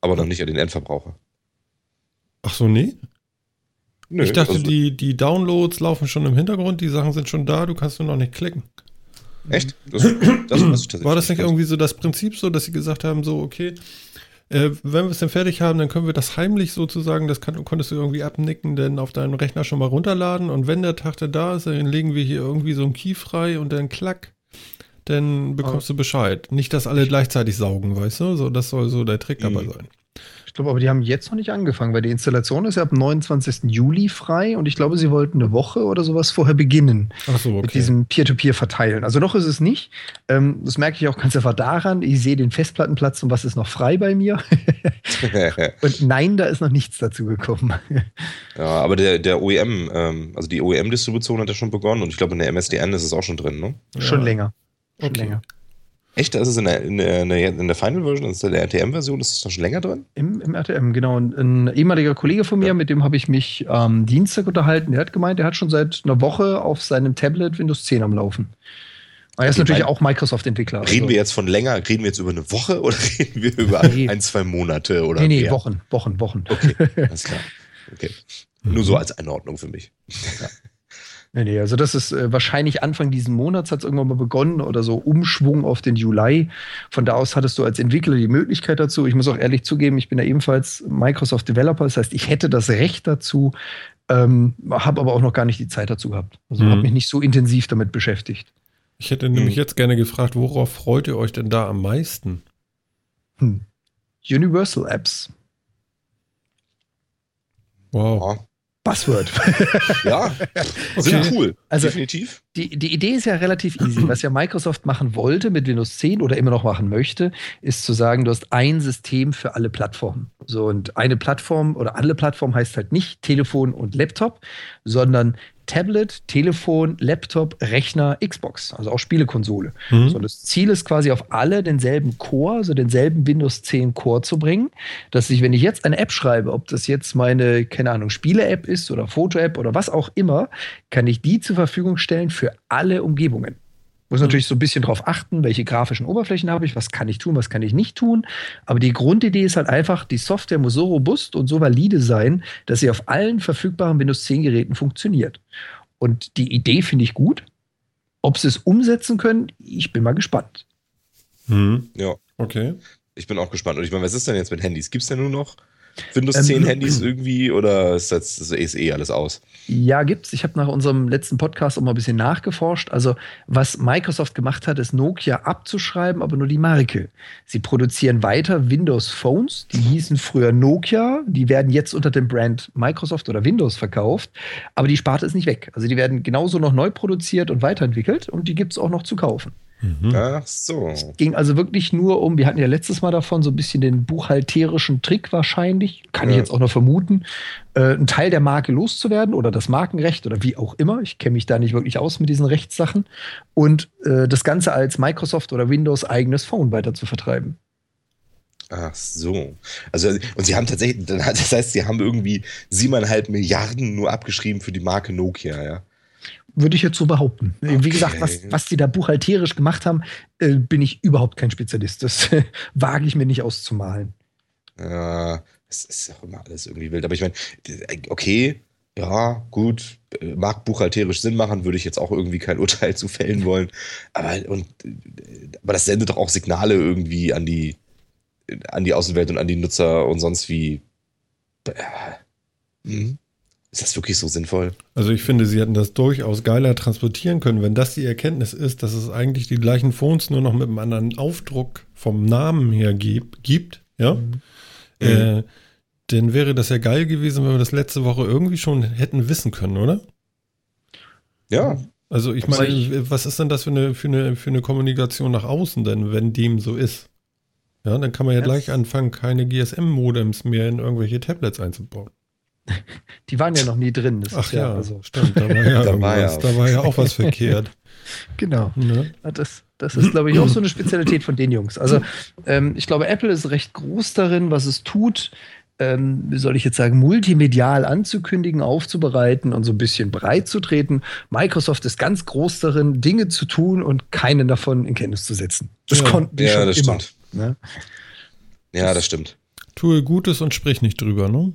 aber noch nicht an den Endverbraucher.
Ach so, nee? Nö, ich dachte, also, die, die Downloads laufen schon im Hintergrund, die Sachen sind schon da, du kannst nur noch nicht klicken.
Echt?
Das, das, War das nicht irgendwie so das Prinzip so, dass sie gesagt haben, so, okay, äh, wenn wir es dann fertig haben, dann können wir das heimlich sozusagen, das kann, konntest du irgendwie abnicken, denn auf deinem Rechner schon mal runterladen und wenn der Tag da ist, dann legen wir hier irgendwie so einen Key frei und dann klack, dann bekommst oh. du Bescheid. Nicht, dass alle gleichzeitig saugen, weißt du? So, das soll so der Trick dabei mhm. sein
glaube, aber die haben jetzt noch nicht angefangen, weil die Installation ist ja ab 29. Juli frei und ich glaube, sie wollten eine Woche oder sowas vorher beginnen.
Ach so, okay.
Mit diesem Peer-to-Peer -Peer verteilen. Also noch ist es nicht. Ähm, das merke ich auch ganz einfach daran. Ich sehe den Festplattenplatz und was ist noch frei bei mir. [laughs] und nein, da ist noch nichts dazu gekommen.
ja, aber der, der OEM, ähm, also die OEM-Distribution hat ja schon begonnen und ich glaube, in der MSDN ist es auch schon drin, ne?
Schon länger. Schon
okay. länger.
Echt? Da ist es in der, in der, in der Final Version, ist der RTM-Version, ist es noch schon länger drin?
Im, Im RTM, genau. ein ehemaliger Kollege von mir, ja. mit dem habe ich mich am ähm, Dienstag unterhalten, der hat gemeint, der hat schon seit einer Woche auf seinem Tablet Windows 10 am Laufen. Aber er ist natürlich auch Microsoft-Entwickler.
Reden also. wir jetzt von länger, reden wir jetzt über eine Woche [laughs] oder reden wir über nee. ein, zwei Monate oder
Nee, nee, mehr? Wochen, Wochen, Wochen.
Okay, [laughs] alles klar. Okay. Nur so als Einordnung für mich. Ja.
Nee, nee, also das ist äh, wahrscheinlich Anfang diesen Monats hat es irgendwann mal begonnen oder so Umschwung auf den Juli. Von da aus hattest du als Entwickler die Möglichkeit dazu. Ich muss auch ehrlich zugeben, ich bin ja ebenfalls Microsoft Developer, das heißt, ich hätte das Recht dazu, ähm, habe aber auch noch gar nicht die Zeit dazu gehabt. Also mhm. habe mich nicht so intensiv damit beschäftigt.
Ich hätte nämlich mhm. jetzt gerne gefragt, worauf freut ihr euch denn da am meisten?
Hm. Universal Apps.
Wow.
Buzzword.
Ja, [laughs] sind cool.
Also definitiv. Die, die Idee ist ja relativ easy. Was ja Microsoft machen wollte mit Windows 10 oder immer noch machen möchte, ist zu sagen, du hast ein System für alle Plattformen. So und eine Plattform oder alle Plattformen heißt halt nicht Telefon und Laptop, sondern Tablet, Telefon, Laptop, Rechner, Xbox, also auch Spielekonsole. Mhm. So, das Ziel ist quasi auf alle denselben Core, also denselben Windows 10 Core zu bringen, dass ich, wenn ich jetzt eine App schreibe, ob das jetzt meine, keine Ahnung, Spiele-App ist oder Foto-App oder was auch immer, kann ich die zur Verfügung stellen für alle Umgebungen. Muss mhm. natürlich so ein bisschen darauf achten, welche grafischen Oberflächen habe ich, was kann ich tun, was kann ich nicht tun. Aber die Grundidee ist halt einfach, die Software muss so robust und so valide sein, dass sie auf allen verfügbaren Windows 10 Geräten funktioniert. Und die Idee finde ich gut. Ob sie es umsetzen können, ich bin mal gespannt.
Mhm. Ja. Okay. Ich bin auch gespannt. Und ich meine, was ist denn jetzt mit Handys? Gibt es denn nur noch Windows 10 ähm, Handys [clears throat] irgendwie oder ist das, ist eh alles aus?
Ja, gibt's. Ich habe nach unserem letzten Podcast auch mal ein bisschen nachgeforscht. Also, was Microsoft gemacht hat, ist Nokia abzuschreiben, aber nur die Marke. Sie produzieren weiter Windows Phones, die hießen früher Nokia, die werden jetzt unter dem Brand Microsoft oder Windows verkauft, aber die Sparte ist nicht weg. Also, die werden genauso noch neu produziert und weiterentwickelt und die gibt es auch noch zu kaufen.
Mhm. Ach so. Es
ging also wirklich nur um, wir hatten ja letztes Mal davon so ein bisschen den buchhalterischen Trick wahrscheinlich, kann ja. ich jetzt auch noch vermuten, äh, einen Teil der Marke loszuwerden oder das Markenrecht oder wie auch immer. Ich kenne mich da nicht wirklich aus mit diesen Rechtssachen. Und äh, das Ganze als Microsoft oder Windows eigenes Phone weiter zu vertreiben.
Ach so. Also, und sie haben tatsächlich, das heißt, sie haben irgendwie siebeneinhalb Milliarden nur abgeschrieben für die Marke Nokia, ja?
Würde ich jetzt so behaupten. Okay. Wie gesagt, was, was die da buchhalterisch gemacht haben, äh, bin ich überhaupt kein Spezialist. Das äh, [laughs] wage ich mir nicht auszumalen.
Ja, es ist auch immer alles irgendwie wild. Aber ich meine, okay, ja, gut, äh, mag buchhalterisch Sinn machen, würde ich jetzt auch irgendwie kein [laughs] Urteil zu fällen wollen. Aber, und, aber das sendet doch auch Signale irgendwie an die, an die Außenwelt und an die Nutzer und sonst wie. Äh, hm? Ist das wirklich so sinnvoll?
Also ich finde, sie hätten das durchaus geiler transportieren können, wenn das die Erkenntnis ist, dass es eigentlich die gleichen Phones nur noch mit einem anderen Aufdruck vom Namen her gibt, ja, mhm. äh, dann wäre das ja geil gewesen, wenn wir das letzte Woche irgendwie schon hätten wissen können, oder?
Ja.
Also ich meine, was ist denn das für eine, für, eine, für eine Kommunikation nach außen denn, wenn dem so ist? Ja, dann kann man ja gleich anfangen, keine GSM-Modems mehr in irgendwelche Tablets einzubauen.
Die waren ja noch nie drin.
Das Ach ja, ja also. stimmt. Da war [laughs] ja, da, war ja da war ja auch was verkehrt. [laughs]
Genau. Ne? Das, das ist, glaube ich, auch so eine Spezialität von den Jungs. Also, ähm, ich glaube, Apple ist recht groß darin, was es tut, ähm, wie soll ich jetzt sagen, multimedial anzukündigen, aufzubereiten und so ein bisschen breit zu treten. Microsoft ist ganz groß darin, Dinge zu tun und keinen davon in Kenntnis zu setzen.
Das ja. konnten die ja, schon das immer. Stimmt. Ne? Ja, das stimmt.
Tue Gutes und sprich nicht drüber, ne?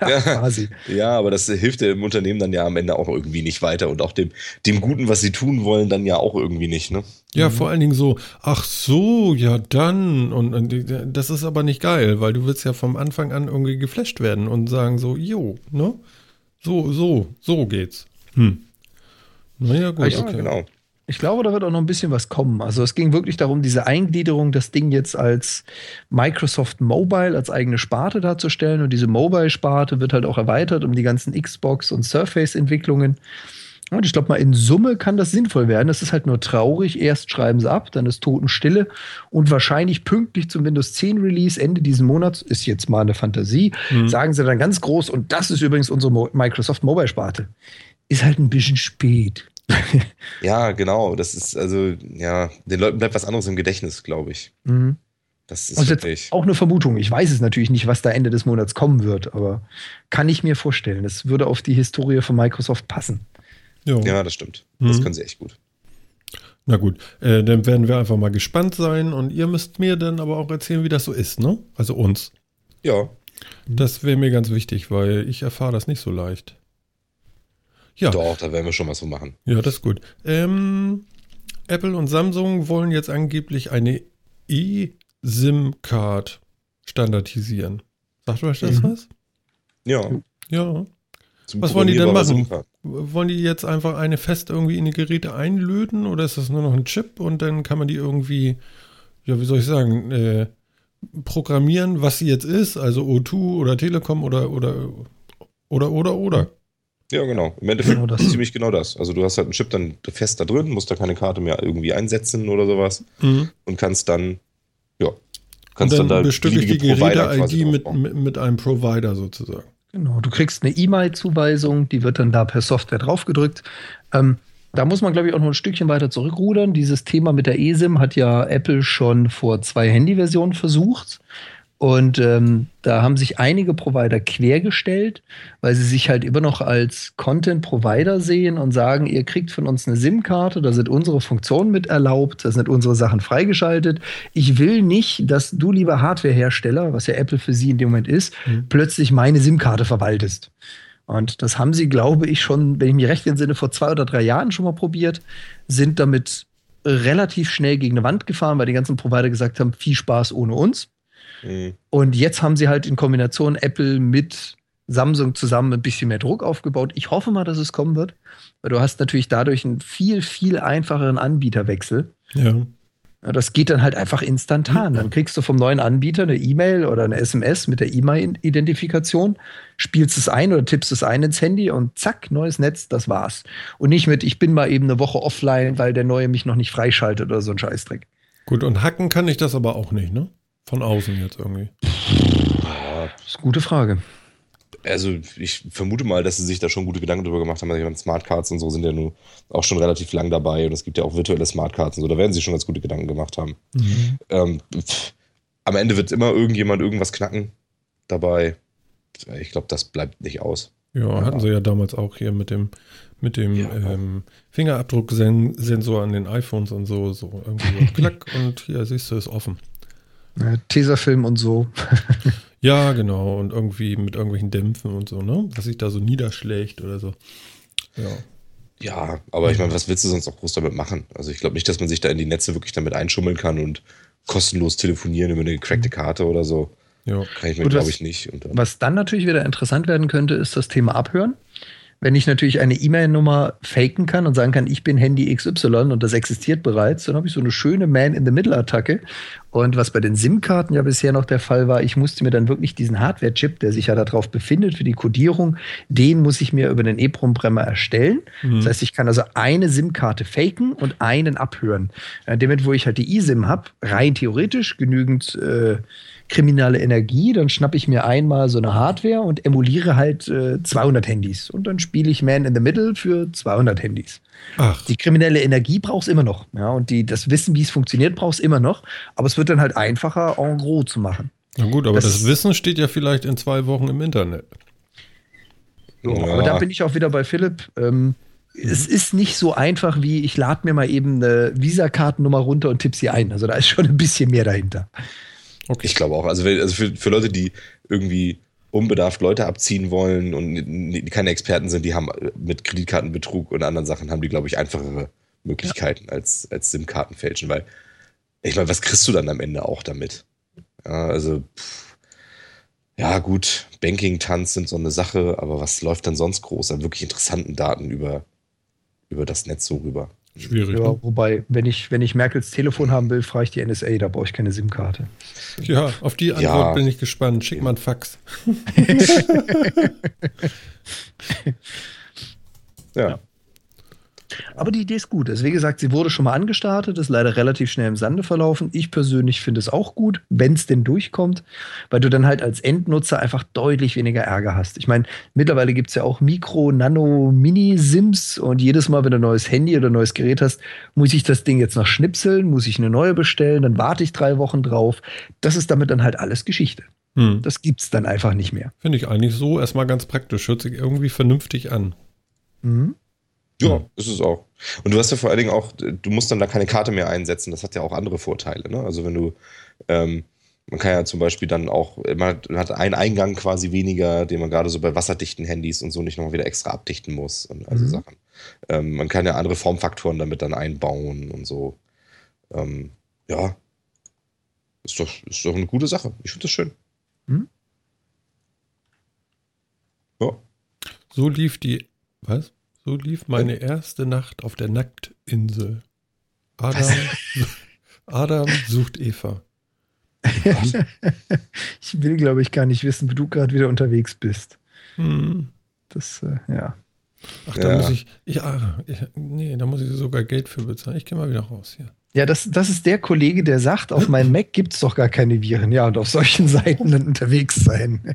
Ja, quasi. Ja, aber das hilft dem Unternehmen dann ja am Ende auch irgendwie nicht weiter und auch dem, dem Guten, was sie tun wollen, dann ja auch irgendwie nicht, ne?
Ja, mhm. vor allen Dingen so, ach so, ja dann. Und, und, das ist aber nicht geil, weil du willst ja vom Anfang an irgendwie geflasht werden und sagen so, jo, ne? So, so, so geht's. Hm.
Naja, gut, ich, okay. genau. Ich glaube, da wird auch noch ein bisschen was kommen. Also es ging wirklich darum, diese Eingliederung, das Ding jetzt als Microsoft Mobile, als eigene Sparte darzustellen. Und diese Mobile-Sparte wird halt auch erweitert um die ganzen Xbox- und Surface-Entwicklungen. Und ich glaube mal, in Summe kann das sinnvoll werden. Das ist halt nur traurig. Erst schreiben sie ab, dann ist Totenstille. Und wahrscheinlich pünktlich zum Windows 10 Release Ende diesen Monats, ist jetzt mal eine Fantasie, mhm. sagen sie dann ganz groß, und das ist übrigens unsere Microsoft Mobile-Sparte. Ist halt ein bisschen spät. [laughs]
ja, genau. Das ist also, ja, den Leuten bleibt was anderes im Gedächtnis, glaube ich. Mhm.
Das ist wirklich. auch eine Vermutung. Ich weiß es natürlich nicht, was da Ende des Monats kommen wird, aber kann ich mir vorstellen. Das würde auf die Historie von Microsoft passen.
Jo. Ja, das stimmt. Mhm. Das können sie echt gut.
Na gut, äh, dann werden wir einfach mal gespannt sein und ihr müsst mir dann aber auch erzählen, wie das so ist, ne? Also uns.
Ja.
Das wäre mir ganz wichtig, weil ich erfahre das nicht so leicht.
Ja. Doch, da werden wir schon was so machen.
Ja, das ist gut. Ähm, Apple und Samsung wollen jetzt angeblich eine eSIM-Card standardisieren. Sagt euch das mhm. was?
Ja.
Ja. Was wollen die denn machen? Wollen die jetzt einfach eine fest irgendwie in die Geräte einlöten oder ist das nur noch ein Chip und dann kann man die irgendwie, ja, wie soll ich sagen, äh, programmieren, was sie jetzt ist, also O2 oder Telekom oder oder oder oder oder.
Ja, genau. Im Endeffekt genau das. ziemlich genau das. Also du hast halt einen Chip dann fest da drin, musst da keine Karte mehr irgendwie einsetzen oder sowas mhm. und kannst dann, ja, kannst
dann, dann da bestücke ich die Geräte-ID mit, mit, mit einem Provider sozusagen.
Genau, du kriegst eine E-Mail-Zuweisung, die wird dann da per Software draufgedrückt. Ähm, da muss man, glaube ich, auch noch ein Stückchen weiter zurückrudern. Dieses Thema mit der eSIM hat ja Apple schon vor zwei Handyversionen versucht. Und ähm, da haben sich einige Provider quergestellt, weil sie sich halt immer noch als Content-Provider sehen und sagen, ihr kriegt von uns eine SIM-Karte, da sind unsere Funktionen mit erlaubt, da sind unsere Sachen freigeschaltet. Ich will nicht, dass du, lieber Hardware-Hersteller, was ja Apple für sie in dem Moment ist, mhm. plötzlich meine SIM-Karte verwaltest. Und das haben sie, glaube ich, schon, wenn ich mich recht entsinne, vor zwei oder drei Jahren schon mal probiert, sind damit relativ schnell gegen eine Wand gefahren, weil die ganzen Provider gesagt haben, viel Spaß ohne uns. Mhm. Und jetzt haben sie halt in Kombination Apple mit Samsung zusammen ein bisschen mehr Druck aufgebaut. Ich hoffe mal, dass es kommen wird, weil du hast natürlich dadurch einen viel, viel einfacheren Anbieterwechsel.
Ja.
ja das geht dann halt einfach instantan. Dann kriegst du vom neuen Anbieter eine E-Mail oder eine SMS mit der E-Mail-Identifikation, spielst es ein oder tippst es ein ins Handy und zack, neues Netz, das war's. Und nicht mit, ich bin mal eben eine Woche offline, weil der neue mich noch nicht freischaltet oder so ein Scheißdreck.
Gut, und hacken kann ich das aber auch nicht, ne? Von außen jetzt irgendwie.
Ja, das ist eine gute Frage.
Also ich vermute mal, dass sie sich da schon gute Gedanken drüber gemacht haben. Also Smartcards und so sind ja nun auch schon relativ lang dabei und es gibt ja auch virtuelle Smartcards und so. Da werden sie schon ganz gute Gedanken gemacht haben. Mhm. Ähm, pff, am Ende wird immer irgendjemand irgendwas knacken dabei. Ich glaube, das bleibt nicht aus.
Ja, hatten sie ja damals auch hier mit dem, mit dem ja. ähm, Fingerabdrucksensor an den iPhones und so, so irgendwie so [laughs] klack und hier siehst du, ist offen.
Ja, Tesafilm und so. [laughs]
ja, genau. Und irgendwie mit irgendwelchen Dämpfen und so, ne? Was sich da so niederschlägt oder so. Ja.
Ja, aber ich meine, was willst du sonst auch groß damit machen? Also ich glaube nicht, dass man sich da in die Netze wirklich damit einschummeln kann und kostenlos telefonieren über eine gecrackte mhm. Karte oder so. Ja. Kann ich mir, glaube ich, nicht.
Dann was dann natürlich wieder interessant werden könnte, ist das Thema Abhören. Wenn ich natürlich eine E-Mail-Nummer faken kann und sagen kann, ich bin Handy XY und das existiert bereits, dann habe ich so eine schöne Man-in-the-Middle-Attacke. Und was bei den SIM-Karten ja bisher noch der Fall war, ich musste mir dann wirklich diesen Hardware-Chip, der sich ja darauf befindet für die Codierung, den muss ich mir über den EEPROM-Bremmer erstellen. Mhm. Das heißt, ich kann also eine SIM-Karte faken und einen abhören. Äh, damit, wo ich halt die eSIM habe, rein theoretisch genügend äh, kriminelle Energie, dann schnappe ich mir einmal so eine Hardware und emuliere halt äh, 200 Handys. Und dann spiele ich Man in the Middle für 200 Handys. Ach. Die kriminelle Energie brauchst immer noch. Ja, und die, das Wissen, wie es funktioniert, brauchst immer noch. Aber es wird dann halt einfacher, en gros zu machen.
Na gut, aber das, das Wissen steht ja vielleicht in zwei Wochen im Internet.
Ja. Aber da bin ich auch wieder bei Philipp. Ähm, es ist nicht so einfach wie ich lade mir mal eben eine Visa-Kartennummer runter und tippe sie ein. Also da ist schon ein bisschen mehr dahinter.
Okay. Ich glaube auch. Also, also für, für Leute, die irgendwie unbedarft Leute abziehen wollen und keine Experten sind, die haben mit Kreditkartenbetrug und anderen Sachen haben die, glaube ich, einfachere Möglichkeiten ja. als, als SIM-Karten fälschen, weil ich meine, was kriegst du dann am Ende auch damit? Ja, also, pff, ja, gut, Banking-Tanz sind so eine Sache, aber was läuft dann sonst groß an wirklich interessanten Daten über, über das Netz so rüber?
Schwierig.
Ja,
ne?
wobei, wenn ich, wenn ich Merkels Telefon haben will, frage ich die NSA, da brauche ich keine SIM-Karte.
Ja, auf die Antwort
Ja.
bin ich gespannt. Schick mal einen Fax. [laughs] [laughs]
Ja.
Aber die Idee ist gut. Also wie gesagt, sie wurde schon mal angestartet, ist leider relativ schnell im Sande verlaufen. Ich persönlich finde es auch gut, wenn es denn durchkommt, weil du dann halt als Endnutzer einfach deutlich weniger Ärger hast. Ich meine, mittlerweile gibt es ja auch Mikro, Nano, Mini-Sims und jedes Mal, wenn du ein neues Handy oder ein neues Gerät hast, muss ich das Ding jetzt noch schnipseln, muss ich eine neue bestellen, dann warte ich drei Wochen drauf. Das ist damit dann halt alles Geschichte.
Hm.
Das gibt's dann einfach nicht mehr.
Finde ich eigentlich so erstmal ganz praktisch. Hört sich irgendwie vernünftig an.
Mhm.
Ja, ist es auch. Und du hast ja vor allen Dingen auch, du musst dann da keine Karte mehr einsetzen. Das hat ja auch andere Vorteile. Ne? Also wenn du, ähm, man kann ja zum Beispiel dann auch, man hat, man hat einen Eingang quasi weniger, den man gerade so bei wasserdichten Handys und so nicht nochmal wieder extra abdichten muss und also
Mhm.
Sachen. Ähm, man kann ja andere Formfaktoren damit dann einbauen und so. Ähm, ja, ist doch, ist doch eine gute Sache. Ich finde das schön.
Mhm.
Ja.
So lief die. Was? So lief meine erste Nacht auf der Nacktinsel. Adam, Adam sucht Eva. [laughs]
Ich will, glaube ich, gar nicht wissen, wie du gerade wieder unterwegs bist.
Hm.
Das, äh, ja.
Ach, da
Ja.
muss ich, ich, ah, ich. Nee, da muss ich sogar Geld für bezahlen. Ich gehe mal wieder raus hier.
Ja, das, das ist der Kollege, der sagt, auf meinem Mac gibt es doch gar keine Viren. Ja, und auf solchen Seiten dann unterwegs sein.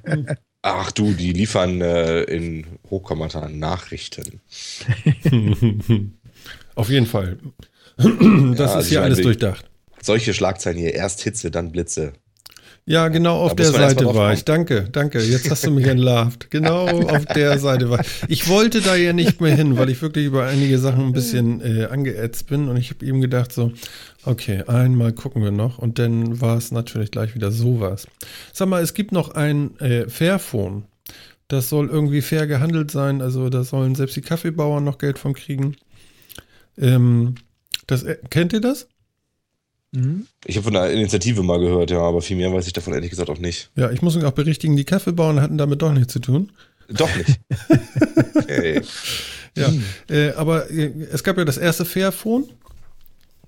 Ach du, die liefern äh, in Hochkommata Nachrichten. [laughs]
Auf jeden Fall. [clears throat] Das
Ja,
ist
also
hier alles durchdacht.
Solche Schlagzeilen hier, erst Hitze, dann Blitze.
Ja, genau auf der Seite war ich. Danke, danke. Jetzt hast du mich entlarvt. Genau [laughs] auf der Seite war ich. Ich wollte da ja nicht mehr hin, weil ich wirklich über einige Sachen ein bisschen äh, angeätzt bin und ich habe eben gedacht so, okay, einmal gucken wir noch und dann war es natürlich gleich wieder sowas. Sag mal, es gibt noch ein äh, Fairphone. Das soll irgendwie fair gehandelt sein, also da sollen selbst die Kaffeebauern noch Geld von kriegen. Ähm, das, äh, kennt ihr das?
Mhm.
Ich habe von einer Initiative mal gehört, ja, aber viel mehr weiß ich davon ehrlich gesagt auch nicht.
Ja, ich muss mich auch berichtigen, die Kaffeebauern hatten damit doch nichts zu tun.
Doch nicht. Okay. [laughs]
Ja, äh, aber äh, es gab ja das erste Fairphone.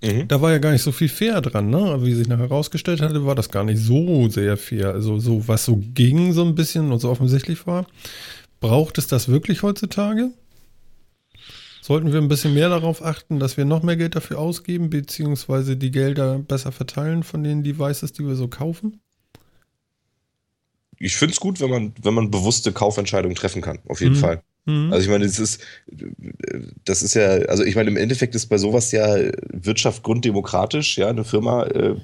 Mhm.
Da war ja gar nicht so viel fair dran, ne? Aber wie sich nachher herausgestellt hatte, war das gar nicht so sehr fair. Also so, was so ging so ein bisschen und so offensichtlich war. Braucht es das wirklich heutzutage? Sollten wir ein bisschen mehr darauf achten, dass wir noch mehr Geld dafür ausgeben, beziehungsweise die Gelder besser verteilen von den Devices, die wir so kaufen?
Ich finde es gut, wenn man, wenn man bewusste Kaufentscheidungen treffen kann, auf jeden
Mhm.
Fall.
Mhm.
Also ich meine, das ist, das ist ja, also ich meine, im Endeffekt ist bei sowas ja Wirtschaft grunddemokratisch, ja, eine Firma äh,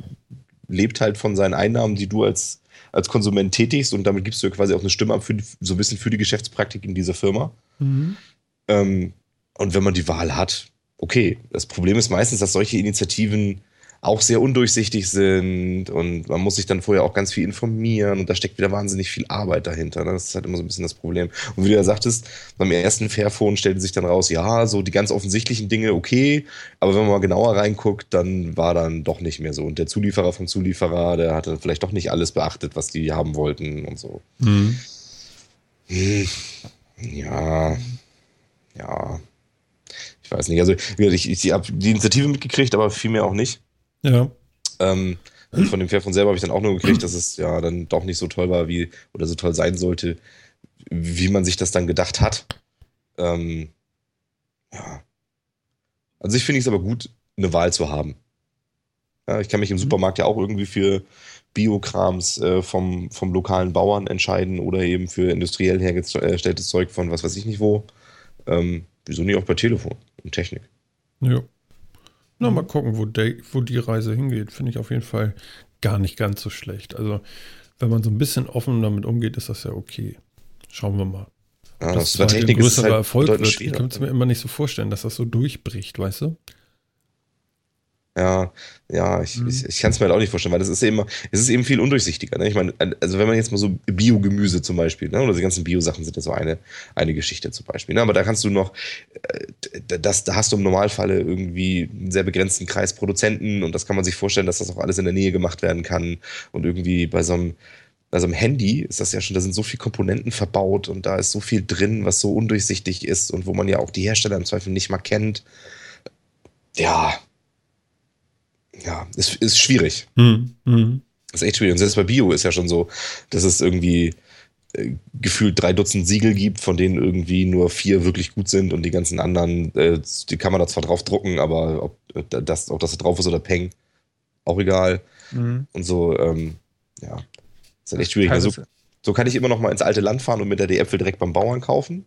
lebt halt von seinen Einnahmen, die du als, als Konsument tätigst und damit gibst du ja quasi auch eine Stimme ab für die, so ein bisschen für die Geschäftspraktik in dieser Firma.
Mhm.
Ähm, und wenn man die Wahl hat, okay. Das Problem ist meistens, dass solche Initiativen auch sehr undurchsichtig sind und man muss sich dann vorher auch ganz viel informieren und da steckt wieder wahnsinnig viel Arbeit dahinter. ne? Das ist halt immer so ein bisschen das Problem. Und wie du ja sagtest, beim ersten Fairphone stellte sich dann raus, ja, so die ganz offensichtlichen Dinge, okay, aber wenn man mal genauer reinguckt, dann war dann doch nicht mehr so. Und der Zulieferer vom Zulieferer, der hatte vielleicht doch nicht alles beachtet, was die haben wollten und so.
Mhm.
Hm, Ja, ja. Ich weiß nicht. Also, gesagt, ich, ich habe die Initiative mitgekriegt, aber viel mehr auch nicht.
Ja.
Ähm, und von dem Fairphone selber habe ich dann auch nur gekriegt, dass es ja dann doch nicht so toll war, wie, oder so toll sein sollte, wie man sich das dann gedacht hat. Ähm, ja. Also, ich finde es aber gut, eine Wahl zu haben. Ja, ich kann mich im Supermarkt ja auch irgendwie für Biokrams äh, vom, vom lokalen Bauern entscheiden oder eben für industriell hergestelltes Zeug von was weiß ich nicht wo. Ähm, wieso nicht auch bei Telefon und Technik?
Ja. Na, mal gucken, wo, der, wo die Reise hingeht. Finde ich auf jeden Fall gar nicht ganz so schlecht. Also, wenn man so ein bisschen offen damit umgeht, ist das ja okay. Schauen wir mal. Dass
das
halt ein
Technik ist
größerer
halt
Erfolg wird. Ich kann es mir immer nicht so vorstellen, dass das so durchbricht, weißt du?
Ja, ja, ich,
Mhm.
ich, ich kann es mir halt auch nicht vorstellen, weil das ist eben, es ist eben viel undurchsichtiger. Ne? Ich meine, also wenn man jetzt mal so Biogemüse zum Beispiel, ne? oder die ganzen Bio-Sachen sind ja so eine, eine Geschichte zum Beispiel. Ne? Aber da kannst du noch, äh, das, da hast du im Normalfalle irgendwie einen sehr begrenzten Kreis Produzenten und das kann man sich vorstellen, dass das auch alles in der Nähe gemacht werden kann. Und irgendwie bei so einem, bei so einem Handy ist das ja schon, da sind so viele Komponenten verbaut und da ist so viel drin, was so undurchsichtig ist und wo man ja auch die Hersteller im Zweifel nicht mal kennt ja, ja, ist, ist schwierig. Hm, hm. Das ist echt schwierig. Und selbst bei Bio ist ja schon so, dass es irgendwie äh, gefühlt drei Dutzend Siegel gibt, von denen irgendwie nur vier wirklich gut sind und die ganzen anderen, äh, die kann man da zwar drauf drucken, aber ob das, ob das drauf ist oder Peng, auch egal. Mhm. Und so, ähm, ja, ist halt echt schwierig. Also, so kann ich immer noch mal ins alte Land fahren und mit der die Äpfel direkt beim Bauern kaufen.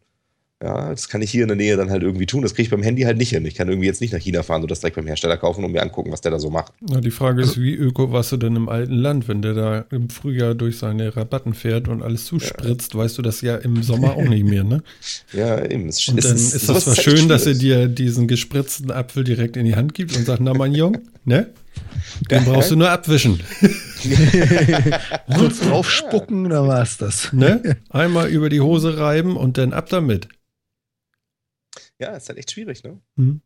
Ja, das kann ich hier in der Nähe dann halt irgendwie tun. Das kriege ich beim Handy halt nicht hin. Ich kann irgendwie jetzt nicht nach China fahren und das direkt beim Hersteller kaufen und mir angucken, was der da so macht.
Ja, die Frage ist, wie öko warst du denn im alten Land, wenn der da im Frühjahr durch seine Rabatten fährt und alles zuspritzt, ja. weißt du das ja im Sommer auch nicht mehr, ne? [laughs]
ja, eben.
Es, und dann ist, ist das zwar schön, dass er dir diesen gespritzten Apfel direkt in die Hand gibt und sagt, na mein Junge, ne? Den brauchst du nur abwischen. [laughs]
Kurz drauf spucken, dann war's das.
Ne? Einmal über die Hose reiben und dann ab damit.
Ja, ist halt echt schwierig, ne? Mhm.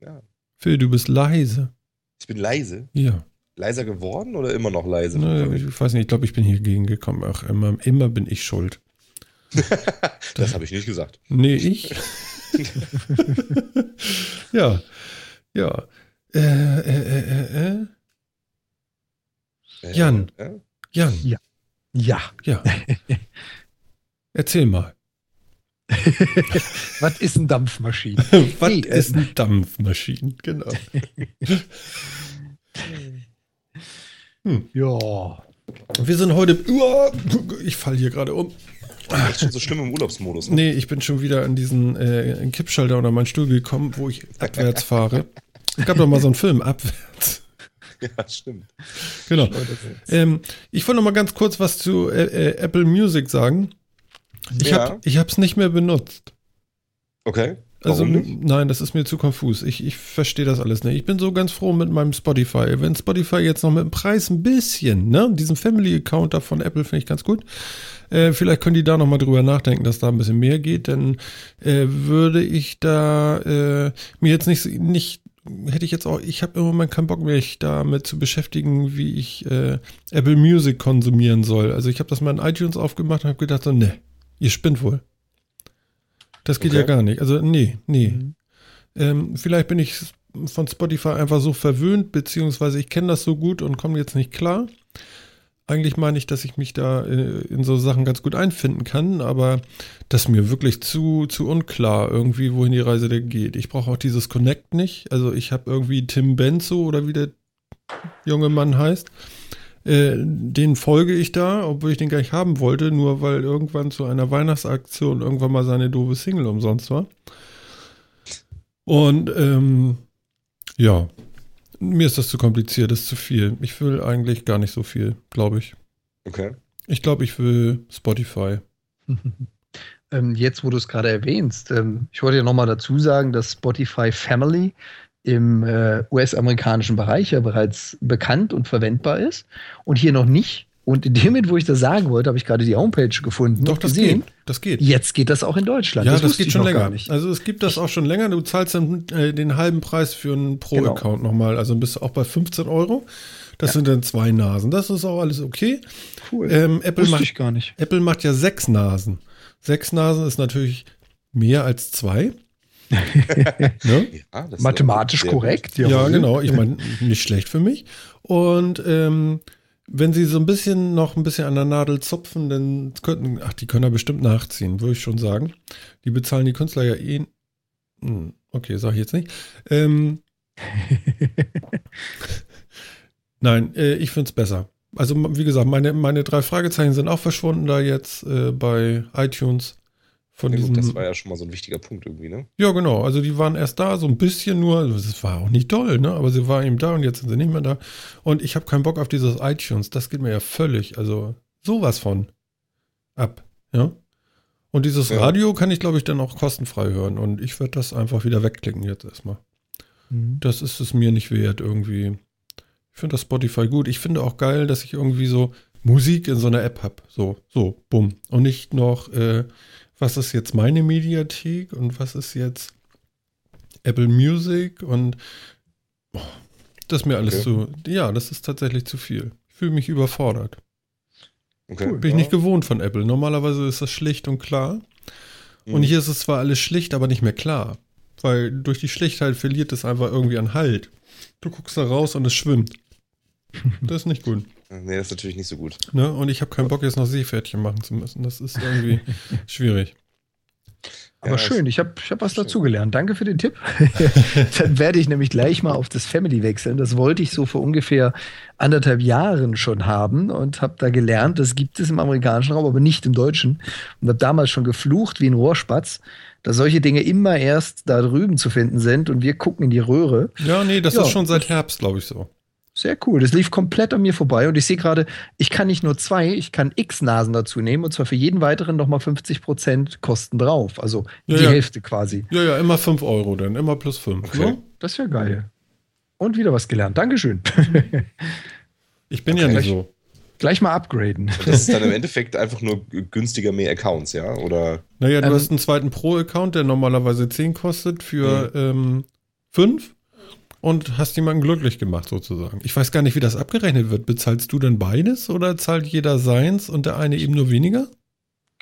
Ja. Phil, du bist leise.
Ich bin leise?
Ja.
Leiser geworden oder immer noch leise?
Ne, ich weiß nicht, ich glaube, ich bin hier gegengekommen. Ach, immer, immer bin ich schuld. [laughs]
das, das habe ich nicht gesagt.
Nee, ich? [laughs] ja, ja. Äh, äh, äh, äh. äh Jan. Jan.
Ja. Ja.
Ja. Erzähl mal. [laughs]
Was ist ein Dampfmaschine? [laughs]
Was nee, ist ein Dampfmaschine? Genau. [laughs]
hm. Ja.
Wir sind heute. Ich falle hier gerade um.
Echt schon so schlimm im Urlaubsmodus.
Ne? Nee, ich bin schon wieder an diesen äh, Kippschalter unter meinen Stuhl gekommen, wo ich abwärts fahre. Es gab doch mal so einen Film, abwärts.
Ja, stimmt.
Genau. Ähm, ich wollte noch mal ganz kurz was zu äh, äh, Apple Music sagen. Ich ja. habe es nicht mehr benutzt.
Okay.
Also, nein, das ist mir zu konfus. Ich, ich verstehe das alles nicht. Ich bin so ganz froh mit meinem Spotify. Wenn Spotify jetzt noch mit dem Preis ein bisschen, ne, diesen Family-Account da von Apple finde ich ganz gut. Äh, vielleicht können die da nochmal drüber nachdenken, dass da ein bisschen mehr geht. Dann äh, würde ich da äh, mir jetzt nicht, nicht hätte ich jetzt auch, ich habe im Moment keinen Bock mehr, mich damit zu beschäftigen, wie ich äh, Apple Music konsumieren soll. Also ich habe das mal in iTunes aufgemacht und habe gedacht, so, ne, Ihr spinnt wohl. Das geht okay. ja gar nicht. Also, nee, nee. Mhm. Ähm, vielleicht bin ich von Spotify einfach so verwöhnt, beziehungsweise ich kenne das so gut und komme jetzt nicht klar. Eigentlich meine ich, dass ich mich da äh, in so Sachen ganz gut einfinden kann, aber das ist mir wirklich zu, zu unklar, irgendwie, wohin die Reise da geht. Ich brauche auch dieses Connect nicht. Also ich habe irgendwie Tim Benzo oder wie der junge Mann heißt. Äh, den folge ich da, obwohl ich den gar nicht haben wollte, nur weil irgendwann zu einer Weihnachtsaktion irgendwann mal seine doofe Single umsonst war. Und ähm, ja, mir ist das zu kompliziert, das ist zu viel. Ich will eigentlich gar nicht so viel, glaube ich.
Okay.
Ich glaube, ich will Spotify. [laughs]
ähm, jetzt, wo du es gerade erwähnst, ähm, ich wollte ja nochmal dazu sagen, dass Spotify Family im äh, US-amerikanischen Bereich ja bereits bekannt und verwendbar ist und hier noch nicht. Und in dem Moment, wo ich das sagen wollte, habe ich gerade die Homepage gefunden.
Doch, das gesehen. geht. Das geht.
Jetzt geht das auch in Deutschland.
Ja, das, das geht schon länger. Also es gibt das auch schon länger. Du zahlst dann äh, den halben Preis für einen Pro-Account genau. nochmal. Also bist du auch bei 15 Euro. Das ja. sind dann zwei Nasen. Das ist auch alles okay.
Cool.
Ähm, Apple,
Wusste
macht,
ich gar nicht.
Apple macht ja sechs Nasen. Sechs Nasen ist natürlich mehr als zwei.
Ne? ja, Mathematisch korrekt.
Ja, ja genau. Ich meine, nicht schlecht für mich. Und ähm, wenn sie so ein bisschen noch ein bisschen an der Nadel zupfen, dann könnten, ach, die können da bestimmt nachziehen, würde ich schon sagen. Die bezahlen die Künstler ja eh. Hm, okay, sage ich jetzt nicht. Ähm, [laughs] Nein, äh, ich finde es besser. Also, wie gesagt, meine, meine drei Fragezeichen sind auch verschwunden da jetzt äh, bei iTunes. Von ja, diesem,
das war ja schon mal so ein wichtiger Punkt irgendwie, ne?
Ja, genau. Also die waren erst da, so ein bisschen nur. Also das war auch nicht toll, ne? Aber sie waren eben da und jetzt sind sie nicht mehr da. Und ich habe keinen Bock auf dieses iTunes. Das geht mir ja völlig, also sowas von ab, ja? Und dieses ja. Radio kann ich, glaube ich, dann auch kostenfrei hören. Und ich werde das einfach wieder wegklicken jetzt erstmal. Mhm. Das ist es mir nicht wert, irgendwie. Ich finde das Spotify gut. Ich finde auch geil, dass ich irgendwie so Musik in so einer App habe. So, so, bumm. Und nicht noch äh, was ist jetzt meine Mediathek und was ist jetzt Apple Music und oh, das ist mir alles okay. zu, ja, das ist tatsächlich zu viel. Ich fühle mich überfordert. Okay. Bin ich nicht gewohnt von Apple. Normalerweise ist das schlicht und klar. Mhm. Und hier ist es zwar alles schlicht, aber nicht mehr klar. Weil durch die Schlichtheit verliert es einfach irgendwie an Halt. Du guckst da raus und es schwimmt. [laughs] Das ist nicht gut.
Nee, das ist natürlich nicht so gut.
Ne? Und ich habe keinen Bock, jetzt noch Seepferdchen machen zu müssen. Das ist irgendwie [laughs] schwierig.
Aber ja, schön, ich habe ich hab was dazugelernt. Danke für den Tipp. [laughs] Dann werde ich nämlich gleich mal auf das Family wechseln. Das wollte ich so vor ungefähr anderthalb Jahren schon haben und habe da gelernt, das gibt es im amerikanischen Raum, aber nicht im deutschen. Und habe damals schon geflucht wie ein Rohrspatz, dass solche Dinge immer erst da drüben zu finden sind und wir gucken in die Röhre.
Ja, nee, das ja. ist schon seit Herbst, glaube ich, so.
Sehr cool. Das lief komplett an mir vorbei und ich sehe gerade, ich kann nicht nur zwei, ich kann x Nasen dazu nehmen und zwar für jeden weiteren nochmal 50 Prozent Kosten drauf. Also ja, die ja. Hälfte quasi.
Ja, ja, immer 5 Euro dann, immer plus 5.
Okay. Ne? Das wäre geil. Und wieder was gelernt. Dankeschön. [laughs]
ich bin okay. ja nicht so.
Gleich mal upgraden.
Das ist dann im Endeffekt einfach nur günstiger mehr Accounts, ja? Oder?
Naja, du ähm, hast einen zweiten Pro-Account, der normalerweise 10 kostet, für 5. Und hast jemanden glücklich gemacht sozusagen. Ich weiß gar nicht, wie das abgerechnet wird. Bezahlst du denn beides oder zahlt jeder seins und der eine eben nur weniger?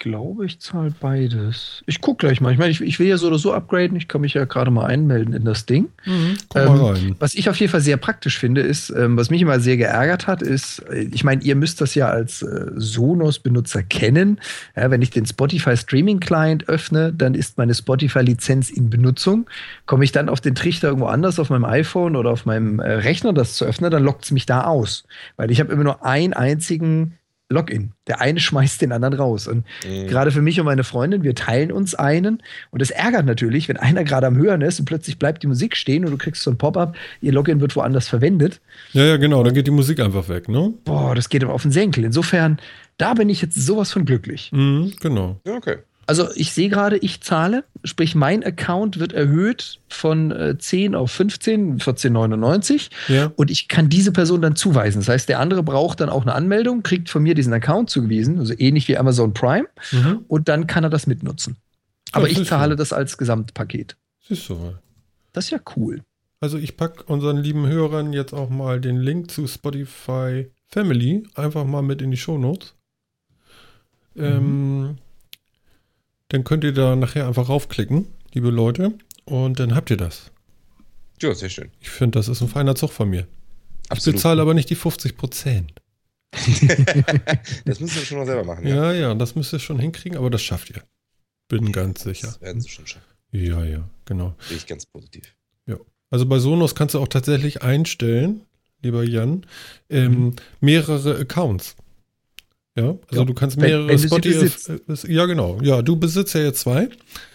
Glaube, ich zahle beides. Ich gucke gleich mal. Ich meine, ich, ich, will ja so oder so upgraden. Ich kann mich ja gerade mal einmelden in das Ding. Mhm, ähm, was ich auf jeden Fall sehr praktisch finde, ist, ähm, was mich immer sehr geärgert hat, ist, äh, ich meine, ihr müsst das ja als äh, Sonos-Benutzer kennen. Ja, wenn ich den Spotify Streaming Client öffne, dann ist meine Spotify-Lizenz in Benutzung. Komme ich dann auf den Trichter irgendwo anders auf meinem iPhone oder auf meinem äh, Rechner das zu öffnen, dann lockt es mich da aus. Weil ich habe immer nur einen einzigen Login. Der eine [laughs] schmeißt den anderen raus. Und mhm. gerade für mich und meine Freundin, wir teilen uns einen. Und es ärgert natürlich, wenn einer gerade am Hören ist und plötzlich bleibt die Musik stehen und du kriegst so ein Pop-up, ihr Login wird woanders verwendet.
Ja, ja, genau. Dann geht die Musik einfach weg, ne?
Boah, das geht aber auf den Senkel. Insofern, da bin ich jetzt sowas von glücklich.
Mhm, genau.
Ja, okay.
Also ich sehe gerade, ich zahle, sprich mein Account wird erhöht von äh, 10 auf 15, 14,99 ja. und ich kann diese Person dann zuweisen. Das heißt, der andere braucht dann auch eine Anmeldung, kriegt von mir diesen Account zugewiesen, also ähnlich wie Amazon Prime mhm. und dann kann er das mitnutzen. Aber das ich zahle so. das als Gesamtpaket.
Siehst du
Das ist ja cool.
Also ich packe unseren lieben Hörern jetzt auch mal den Link zu Spotify Family einfach mal mit in die Shownotes. Mhm. Ähm, dann könnt ihr da nachher einfach raufklicken, liebe Leute, und dann habt ihr das.
Ja, sehr schön.
Ich finde, das ist ein feiner Zug von mir. Absolut. Ich bezahle aber nicht die 50 Prozent. [laughs]
das müsst ihr schon mal selber machen,
ja? Ja, ja, das müsst ihr schon hinkriegen, aber das schafft ihr. Bin ganz sicher. Das
werden sie schon schaffen.
Ja, ja, genau.
Bin ich ganz positiv.
Ja. Also bei Sonos kannst du auch tatsächlich einstellen, lieber Jan, ähm, mhm. mehrere Accounts. Ja, also ja. du kannst mehrere wenn, wenn Spotify. Ja, genau. Ja, du besitzt ja jetzt zwei.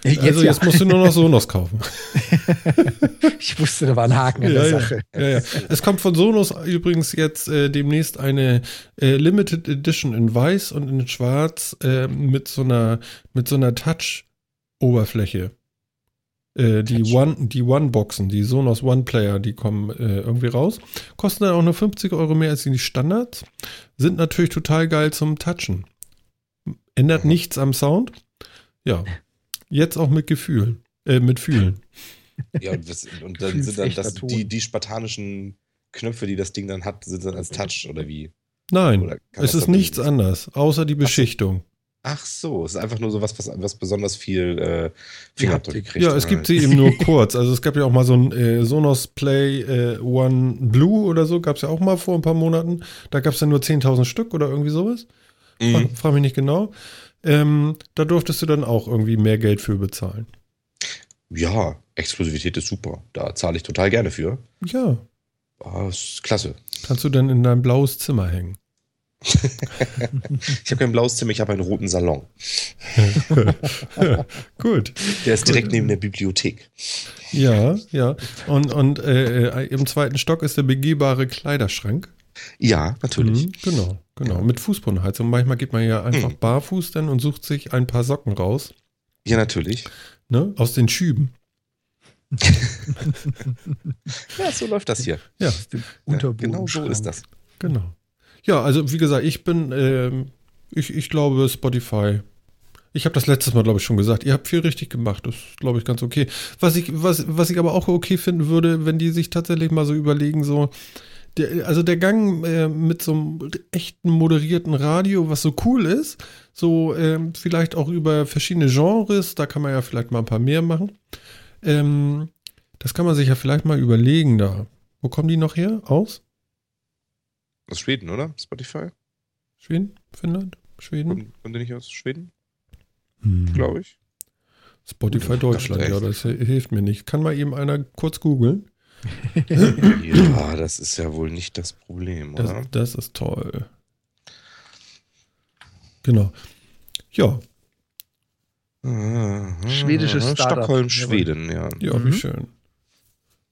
Jetzt, also jetzt ja. musst du nur noch Sonos kaufen. [laughs]
ich wusste, da war ein Haken in ja, der Sache.
Ja, ja. Es kommt von Sonos übrigens jetzt äh, demnächst eine äh, Limited Edition in Weiß und in Schwarz äh, mit so einer mit so einer Touch-Oberfläche. Äh, die One, die One-Boxen, die Sonos One-Player, die kommen äh, irgendwie raus. Kosten dann auch nur 50 Euro mehr als die Standards. Sind natürlich total geil zum Touchen. Ändert mhm. nichts am Sound. Ja. Jetzt auch mit Gefühl. Äh, mit Fühlen. [laughs]
Ja, und, das, und dann sind dann das, die, die spartanischen Knöpfe, die das Ding dann hat, sind dann als Touch oder wie?
Nein, es ist nichts anders, außer die Beschichtung.
Ach so, es ist einfach nur so was, was, was besonders viel äh, Fingerabdrücke
kriegt. Ja, es gibt sie eben nur [laughs] kurz. Also es gab ja auch mal so ein äh, Sonos Play äh, One Blue oder so, gab es ja auch mal vor ein paar Monaten. Da gab es ja nur 10.000 Stück oder irgendwie sowas. Mhm. Frag, frag mich nicht genau. Ähm, da durftest du dann auch irgendwie mehr Geld für bezahlen.
Ja, Exklusivität ist super. Da zahle ich total gerne für.
Ja.
Oh, ist klasse.
Kannst du dann in dein blaues Zimmer hängen?
Ich habe kein blaues Zimmer, ich habe einen roten Salon. [laughs]
Gut.
Der ist direkt neben der Bibliothek.
Ja, ja. Und, und äh, äh, im zweiten Stock ist der begehbare Kleiderschrank.
Ja, natürlich.
Mhm, genau, genau. Ja. Mit Fußbodenheizung. Manchmal geht man ja einfach mhm. barfuß dann und sucht sich ein paar Socken raus.
Ja, natürlich.
Ne? Aus den Schüben. [laughs]
ja, so läuft das hier.
Ja,
ja genau so ist das.
Genau. Ja, also wie gesagt, ich bin, äh, ich, ich glaube Spotify. Ich habe das letztes Mal, glaube ich, schon gesagt. Ihr habt viel richtig gemacht. Das ist, glaube ich, ganz okay. Was ich, was, was ich aber auch okay finden würde, wenn die sich tatsächlich mal so überlegen, so, der, also der Gang äh, mit so einem echten moderierten Radio, was so cool ist, so äh, vielleicht auch über verschiedene Genres, da kann man ja vielleicht mal ein paar mehr machen. ähm, das kann man sich ja vielleicht mal überlegen da. Wo kommen die noch her? Aus?
Aus Schweden, oder? Spotify?
Schweden? Finnland? Schweden?
Kommen, kommen die nicht aus Schweden?
Hm.
Glaube ich.
Spotify
Gut,
Deutschland, ja, das hilft mir nicht. Kann mal eben einer kurz googeln?
Ja, das ist ja wohl nicht das Problem,
Das,
oder?
das ist toll. Genau. Ja,
Schwedisches Startup.
Stockholm, Schweden, ja.
ja,
Mhm.
wie schön.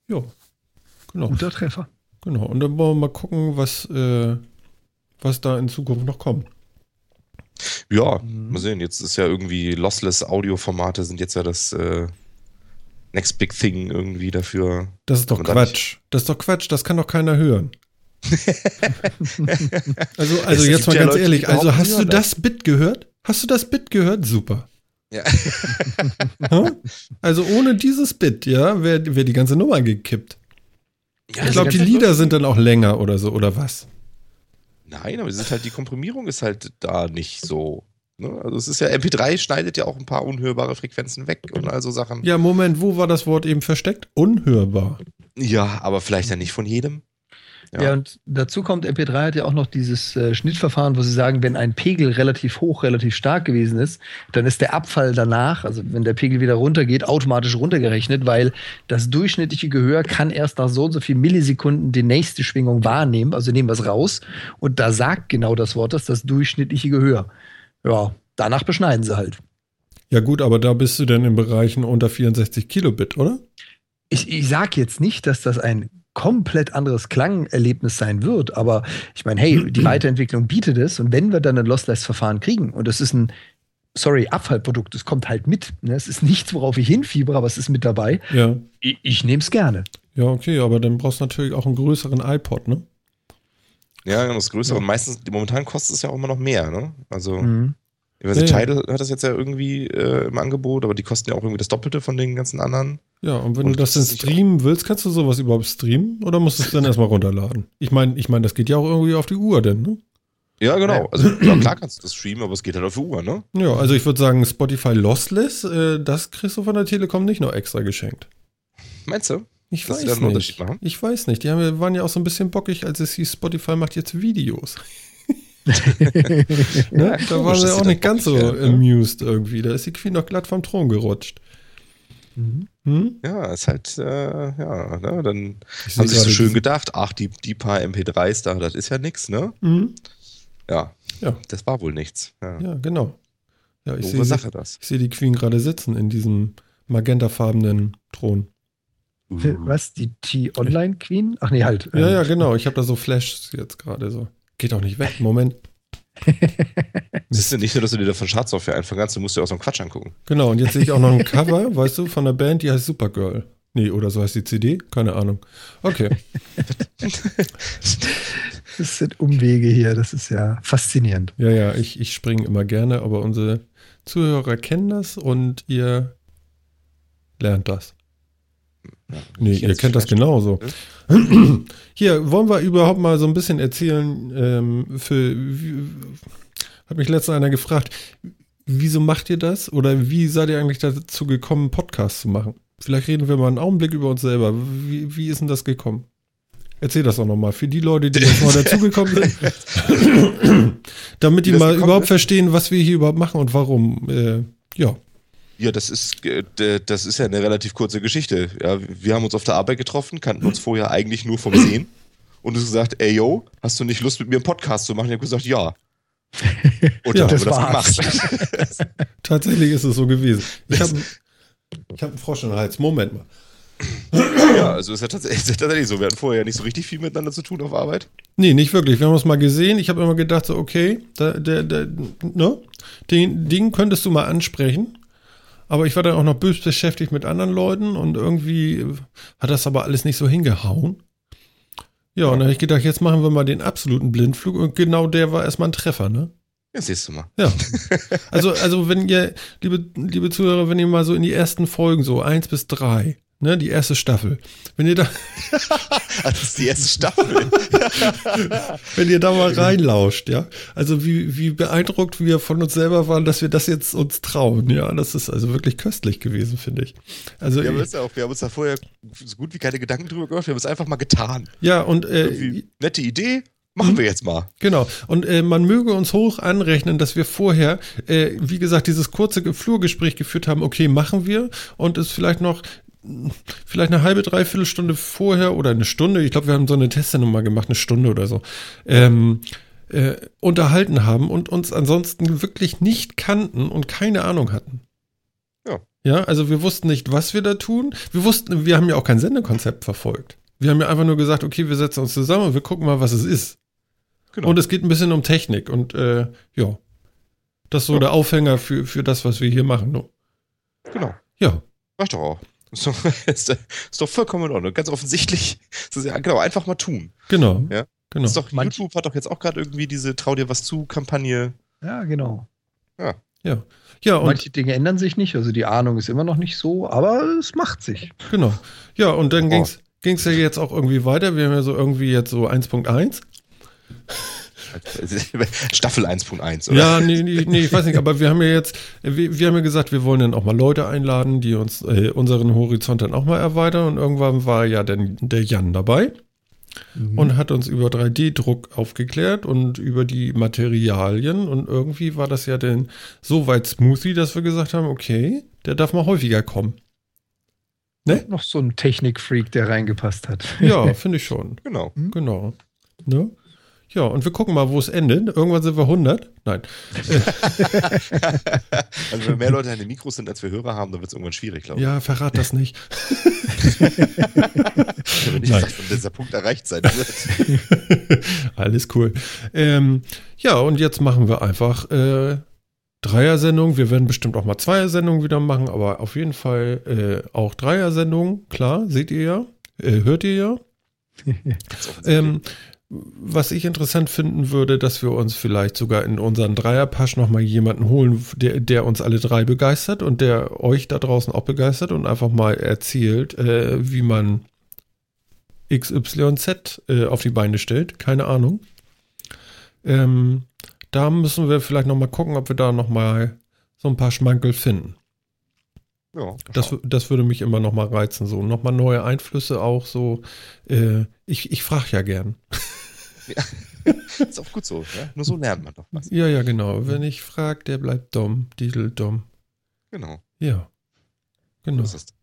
Ja, genau.
Guter Treffer.
Genau. Und dann wollen wir mal gucken, was, äh, was da in Zukunft noch kommt.
Ja,
Mhm.
mal sehen. Jetzt ist ja irgendwie Lossless Audioformate sind jetzt ja das äh, Next Big Thing irgendwie dafür.
Das ist doch Quatsch. Das ist doch Quatsch, das kann doch keiner hören. also, [laughs] also
Es
jetzt mal
ja
ganz
Leute,
ehrlich, also hast du das Bit gehört? Hast du das Bit gehört? Super.
Ja. [laughs]
Also ohne dieses Bit, ja, wäre wär die ganze Nummer gekippt.
Ja,
Ich glaube, die Lieder sind dann auch länger oder so, oder was?
Nein, aber es ist halt, die Komprimierung ist halt da nicht so. Ne? Also es ist ja, MP3 schneidet ja auch ein paar unhörbare Frequenzen weg und also Sachen.
Ja, Moment, wo war das Wort eben versteckt? Unhörbar.
Ja, aber vielleicht ja nicht von jedem.
Ja.
Ja.
und dazu kommt, MP3 hat ja auch noch dieses äh, Schnittverfahren, wo sie sagen, wenn ein Pegel relativ hoch, relativ stark gewesen ist, dann ist der Abfall danach, also wenn der Pegel wieder runtergeht, automatisch runtergerechnet, weil das durchschnittliche Gehör kann erst nach so und so viel Millisekunden die nächste Schwingung wahrnehmen, also nehmen wir es raus und da sagt genau das Wort, das ist das durchschnittliche Gehör. Ja, danach beschneiden sie halt.
Ja gut, aber da bist du dann in Bereichen unter 64 Kilobit, oder?
ich, ich sage jetzt nicht, dass das ein komplett anderes Klangerlebnis sein wird, aber ich meine, hey, die [clears throat] Weiterentwicklung bietet es und wenn wir dann ein Lossless-Verfahren kriegen und es ist ein, sorry, Abfallprodukt, es kommt halt mit, ne? es ist nichts, worauf ich hinfiebere, aber es ist mit dabei,
Ja.
ich, ich nehme es gerne.
Ja, okay, aber dann brauchst du natürlich auch einen größeren iPod, ne?
Ja, das Größere.
Ja.
Und meistens, momentan kostet es ja auch immer noch mehr, ne? Also,
Mhm.
Ich weiß
Ja, ja.
Tidal hat das jetzt ja irgendwie äh, im Angebot, aber die kosten ja auch irgendwie das Doppelte von den ganzen anderen.
Ja, und wenn
Und
du das dann
nicht
streamen willst, kannst du sowas überhaupt streamen? Oder musst du es dann erstmal runterladen? Ich meine, ich meine, das geht ja auch irgendwie auf die Uhr denn, ne?
Ja, genau. Also, ja, klar kannst du das streamen, aber es geht halt auf die Uhr, ne?
Ja, also ich würde sagen, Spotify Lossless, äh, das kriegst du von der Telekom nicht noch extra geschenkt.
Meinst du?
Ich weiß nicht. Ich weiß nicht. Die haben, waren ja auch so ein bisschen bockig, als es hieß, Spotify macht jetzt Videos. Ne? da waren sie auch
sie
nicht ganz so
werden, ne?
amused irgendwie. Da ist die Queen noch glatt vom Thron gerutscht.
Mhm.
Hm?
Ja, ist halt, äh, ja, ne? Dann
Ich
haben sich so schön gedacht, ach, die, die paar MP3s da, das ist ja nix, ne?
Hm?
Ja.
Ja.
Das war wohl nichts. Ja.
Ja, genau. Ja, ich sehe
Sache das.
ich seh die Queen gerade sitzen in diesem magentafarbenen Thron.
Was, die T-Online-Queen? Ach nee, halt.
Ja,
ähm,
ja, genau. Ich habe da so Flashs jetzt gerade so. Geht doch nicht weg. Moment. [laughs]
Siehst du nicht nur, dass du dir davon Schadsoftware einfangen kannst, du musst dir auch so einen Quatsch angucken.
Genau, und jetzt sehe ich auch noch ein [laughs] Cover, weißt du, von einer Band, die heißt Supergirl. Nee, oder so heißt die CD? Keine Ahnung. Okay. [laughs]
Das sind Umwege hier, das ist ja faszinierend.
Ja, ja, ich, ich springe immer gerne, aber unsere Zuhörer kennen das und ihr lernt das. Nee,
Ich
ihr kennt das genauso. [clears throat] Hier, wollen wir überhaupt mal so ein bisschen erzählen, ähm, für, wie, hat mich letztens einer gefragt, wieso macht ihr das? Oder wie seid ihr eigentlich dazu gekommen, einen Podcast zu machen? Vielleicht reden wir mal einen Augenblick über uns selber. Wie, wie ist denn das gekommen? Erzähl das auch nochmal. Für die Leute, die jetzt neu [laughs] dazugekommen sind. [clears throat] Damit die mal überhaupt
ist?
verstehen, was wir hier überhaupt machen und warum. Äh, ja.
Ja, das ist, äh, das ist ja eine relativ kurze Geschichte. Ja, wir haben uns auf der Arbeit getroffen, kannten uns vorher eigentlich nur vom Sehen. Und du hast gesagt, ey yo, hast du nicht Lust mit mir einen Podcast zu machen? Ich habe gesagt, ja. [laughs] Und
Ja,
dann
das
wir
war's.
das gemacht. [laughs]
Tatsächlich ist es so gewesen. Ich habe hab einen Frosch in den Hals. Moment mal.
ja, also ist ja tatsächlich, [laughs] ist ja tatsächlich so. Wir hatten vorher ja nicht so richtig viel miteinander zu tun auf Arbeit.
Nee, nicht wirklich. Wir haben uns mal gesehen. Ich habe immer gedacht, so, okay, da, der, der, ne? den Ding könntest du mal ansprechen. Aber ich war dann auch noch bös beschäftigt mit anderen Leuten und irgendwie hat das aber alles nicht so hingehauen. Ja, und dann habe ich gedacht, jetzt machen wir mal den absoluten Blindflug und genau der war erstmal ein Treffer, ne?
Ja, siehst du mal.
Ja. [laughs] Also, also wenn ihr, liebe, liebe Zuhörer, wenn ihr mal so in die ersten Folgen, so eins bis drei, ne, die erste Staffel. Wenn ihr da. [laughs]
das ist die erste Staffel. [laughs]
wenn ihr da mal reinlauscht, ja. Also wie, wie beeindruckt wir von uns selber waren, dass wir das jetzt uns trauen, ja. Das ist also wirklich köstlich gewesen, finde ich. Also
ja, ich, auch, wir haben uns da vorher so gut wie keine Gedanken drüber gemacht, wir haben es einfach mal getan.
Ja, und äh,
nette Idee, Machen wir jetzt mal.
Genau. Und äh, man möge uns hoch anrechnen, dass wir vorher, äh, wie gesagt, dieses kurze Flurgespräch geführt haben, okay, machen wir. Und es vielleicht noch, vielleicht eine halbe, dreiviertel Stunde vorher oder eine Stunde, ich glaube, wir haben so eine Testsendung mal gemacht, eine Stunde oder so, ähm, äh, unterhalten haben und uns ansonsten wirklich nicht kannten und keine Ahnung hatten. Ja. Ja, also wir wussten nicht, was wir da tun. Wir wussten, wir haben ja auch kein Sendekonzept verfolgt. Wir haben ja einfach nur gesagt, okay, wir setzen uns zusammen und wir gucken mal, was es ist. Genau. Und es geht ein bisschen um Technik und äh, ja, das ist so ja. der Aufhänger für, für das, was wir hier machen.
Genau.
Ja.
Reicht doch auch. Ist doch, [laughs] ist, ist doch vollkommen in Ordnung. Ganz offensichtlich. Ist ja, genau, einfach mal tun.
Genau.
Ja.
genau.
Ist doch, YouTube hat doch jetzt auch gerade irgendwie diese Trau dir was zu Kampagne.
Ja, genau.
Ja. Ja. Ja,
und Manche Dinge ändern sich nicht, also die Ahnung ist immer noch nicht so, aber es macht sich.
Genau. Ja, und dann oh. ging es ja jetzt auch irgendwie weiter. Wir haben ja so irgendwie jetzt so 1.1 [laughs]
Staffel 1.1, oder?
Ja, nee, nee, nee, ich weiß nicht, aber wir haben ja jetzt, wir, wir haben ja gesagt, wir wollen dann auch mal Leute einladen, die uns äh, unseren Horizont dann auch mal erweitern und irgendwann war ja dann der Jan dabei mhm. und hat uns über 3D-Druck aufgeklärt und über die Materialien und irgendwie war das ja dann so weit smoothie, dass wir gesagt haben, okay, der darf mal häufiger kommen.
Ne? Noch so ein Technikfreak, der reingepasst hat.
Ja, [laughs] finde ich schon.
Genau.
Genau. Ne? Ja, und wir gucken mal, wo es endet. Irgendwann sind wir 100. Nein. [laughs]
also wenn mehr Leute an den Mikros sind, als wir Hörer haben, dann wird es irgendwann schwierig, glaube
ich. Ja, verrat das nicht. [laughs]
wenn nicht gesagt, wenn dieser Punkt erreicht sein wird. [laughs]
Alles cool. Ähm, ja, und jetzt machen wir einfach äh, Dreier-Sendung. Wir werden bestimmt auch mal Zweier-Sendungen wieder machen, aber auf jeden Fall äh, auch Dreier-Sendungen. Klar, seht ihr ja. Äh, hört ihr ja. ähm, was ich interessant finden würde, dass wir uns vielleicht sogar in unseren Dreierpasch nochmal jemanden holen, der, der, uns alle drei begeistert und der euch da draußen auch begeistert und einfach mal erzählt, äh, wie man XYZ äh, auf die Beine stellt. Keine Ahnung. Ähm, da müssen wir vielleicht nochmal gucken, ob wir da nochmal so ein paar Schmankel finden. Ja, das, das würde mich immer nochmal reizen, so nochmal neue Einflüsse auch so. Äh, ich ich frage ja gern.
Ja. [laughs] ist auch gut so, ja? Nur so lernt man doch was.
Ja, ja, genau. Wenn ich frage, der bleibt dumm, Didel dumm.
Genau.
Ja. Genau.
Das ist,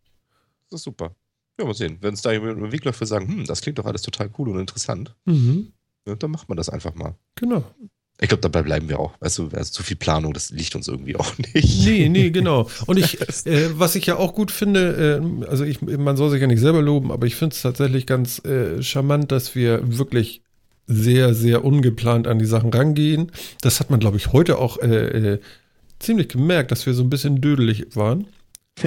das ist super. Ja, mal sehen. Wenn es da jemand im Weg läuft, wir sagen, hm, das klingt doch alles total cool und interessant,
mhm.
ja, dann macht man das einfach mal.
Genau.
Ich glaube, dabei bleiben wir auch. Also, also zu viel Planung, das liegt uns irgendwie auch nicht.
Nee, nee, genau. [laughs] Und ich, äh, was ich ja auch gut finde, äh, also ich, man soll sich ja nicht selber loben, aber ich finde es tatsächlich ganz äh, charmant, dass wir wirklich sehr, sehr ungeplant an die Sachen rangehen. Das hat man, glaube ich, heute auch äh, äh, ziemlich gemerkt, dass wir so ein bisschen dödelig waren.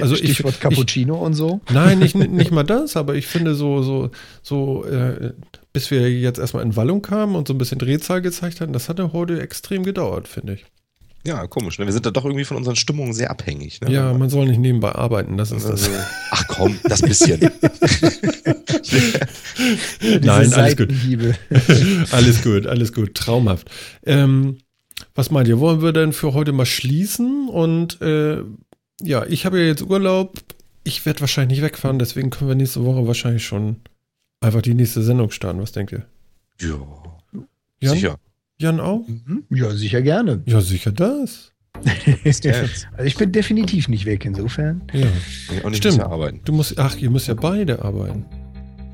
Also Stichwort ich, Cappuccino
ich,
und so.
Nein, nicht, [laughs] nicht mal das, aber ich finde so, so, so, äh, bis wir jetzt erstmal in Wallung kamen und so ein bisschen Drehzahl gezeigt hatten, das hatte heute extrem gedauert, finde ich.
Ja, komisch. Ne? Wir sind da doch irgendwie von unseren Stimmungen sehr abhängig. Ne?
Ja, man soll nicht nebenbei arbeiten, das ist also, das.
Ach komm, das bisschen. [laughs]
Nein, alles gut. [laughs] alles gut, alles gut. Traumhaft. Ähm, was meint ihr? Wollen wir denn für heute mal schließen? Und äh, ja, ich habe ja jetzt Urlaub. Ich werde wahrscheinlich nicht wegfahren, deswegen können wir nächste Woche wahrscheinlich schon einfach die nächste Sendung starten. Was denkt ihr?
Ja. Jan? Sicher.
Jan auch?
Mhm. Ja, sicher gerne.
Ja, sicher das. [laughs]
also ich bin definitiv nicht weg, insofern.
Ja.
Ich auch nicht Stimmt. arbeiten.
Du musst, ach, ihr müsst ja beide arbeiten.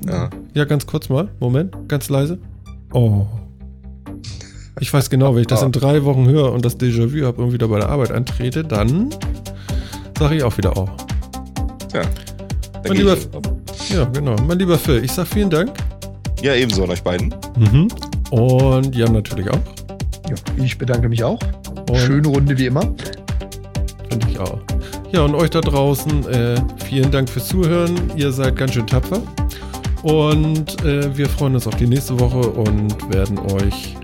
Ja.
Ja, ganz kurz mal. Moment, ganz leise. Oh. Ich weiß genau, wenn ich das in drei Wochen höre und das Déjà-vu habe und wieder bei der Arbeit antrete, dann sage ich auch wieder auch.
Ja.
Mein lieber, ja, genau. Mein lieber Phil, ich sage vielen Dank.
Ja, ebenso an euch beiden.
Mhm. Und Jan natürlich auch.
Ja, ich bedanke mich auch. Und Schöne Runde wie immer.
Finde ich auch. Ja, und euch da draußen, äh, vielen Dank fürs Zuhören. Ihr seid ganz schön tapfer. Und äh, wir freuen uns auf die nächste Woche und werden euch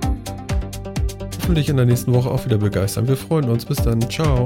hoffentlich in der nächsten Woche auch wieder begeistern. Wir freuen uns. Bis dann. Ciao.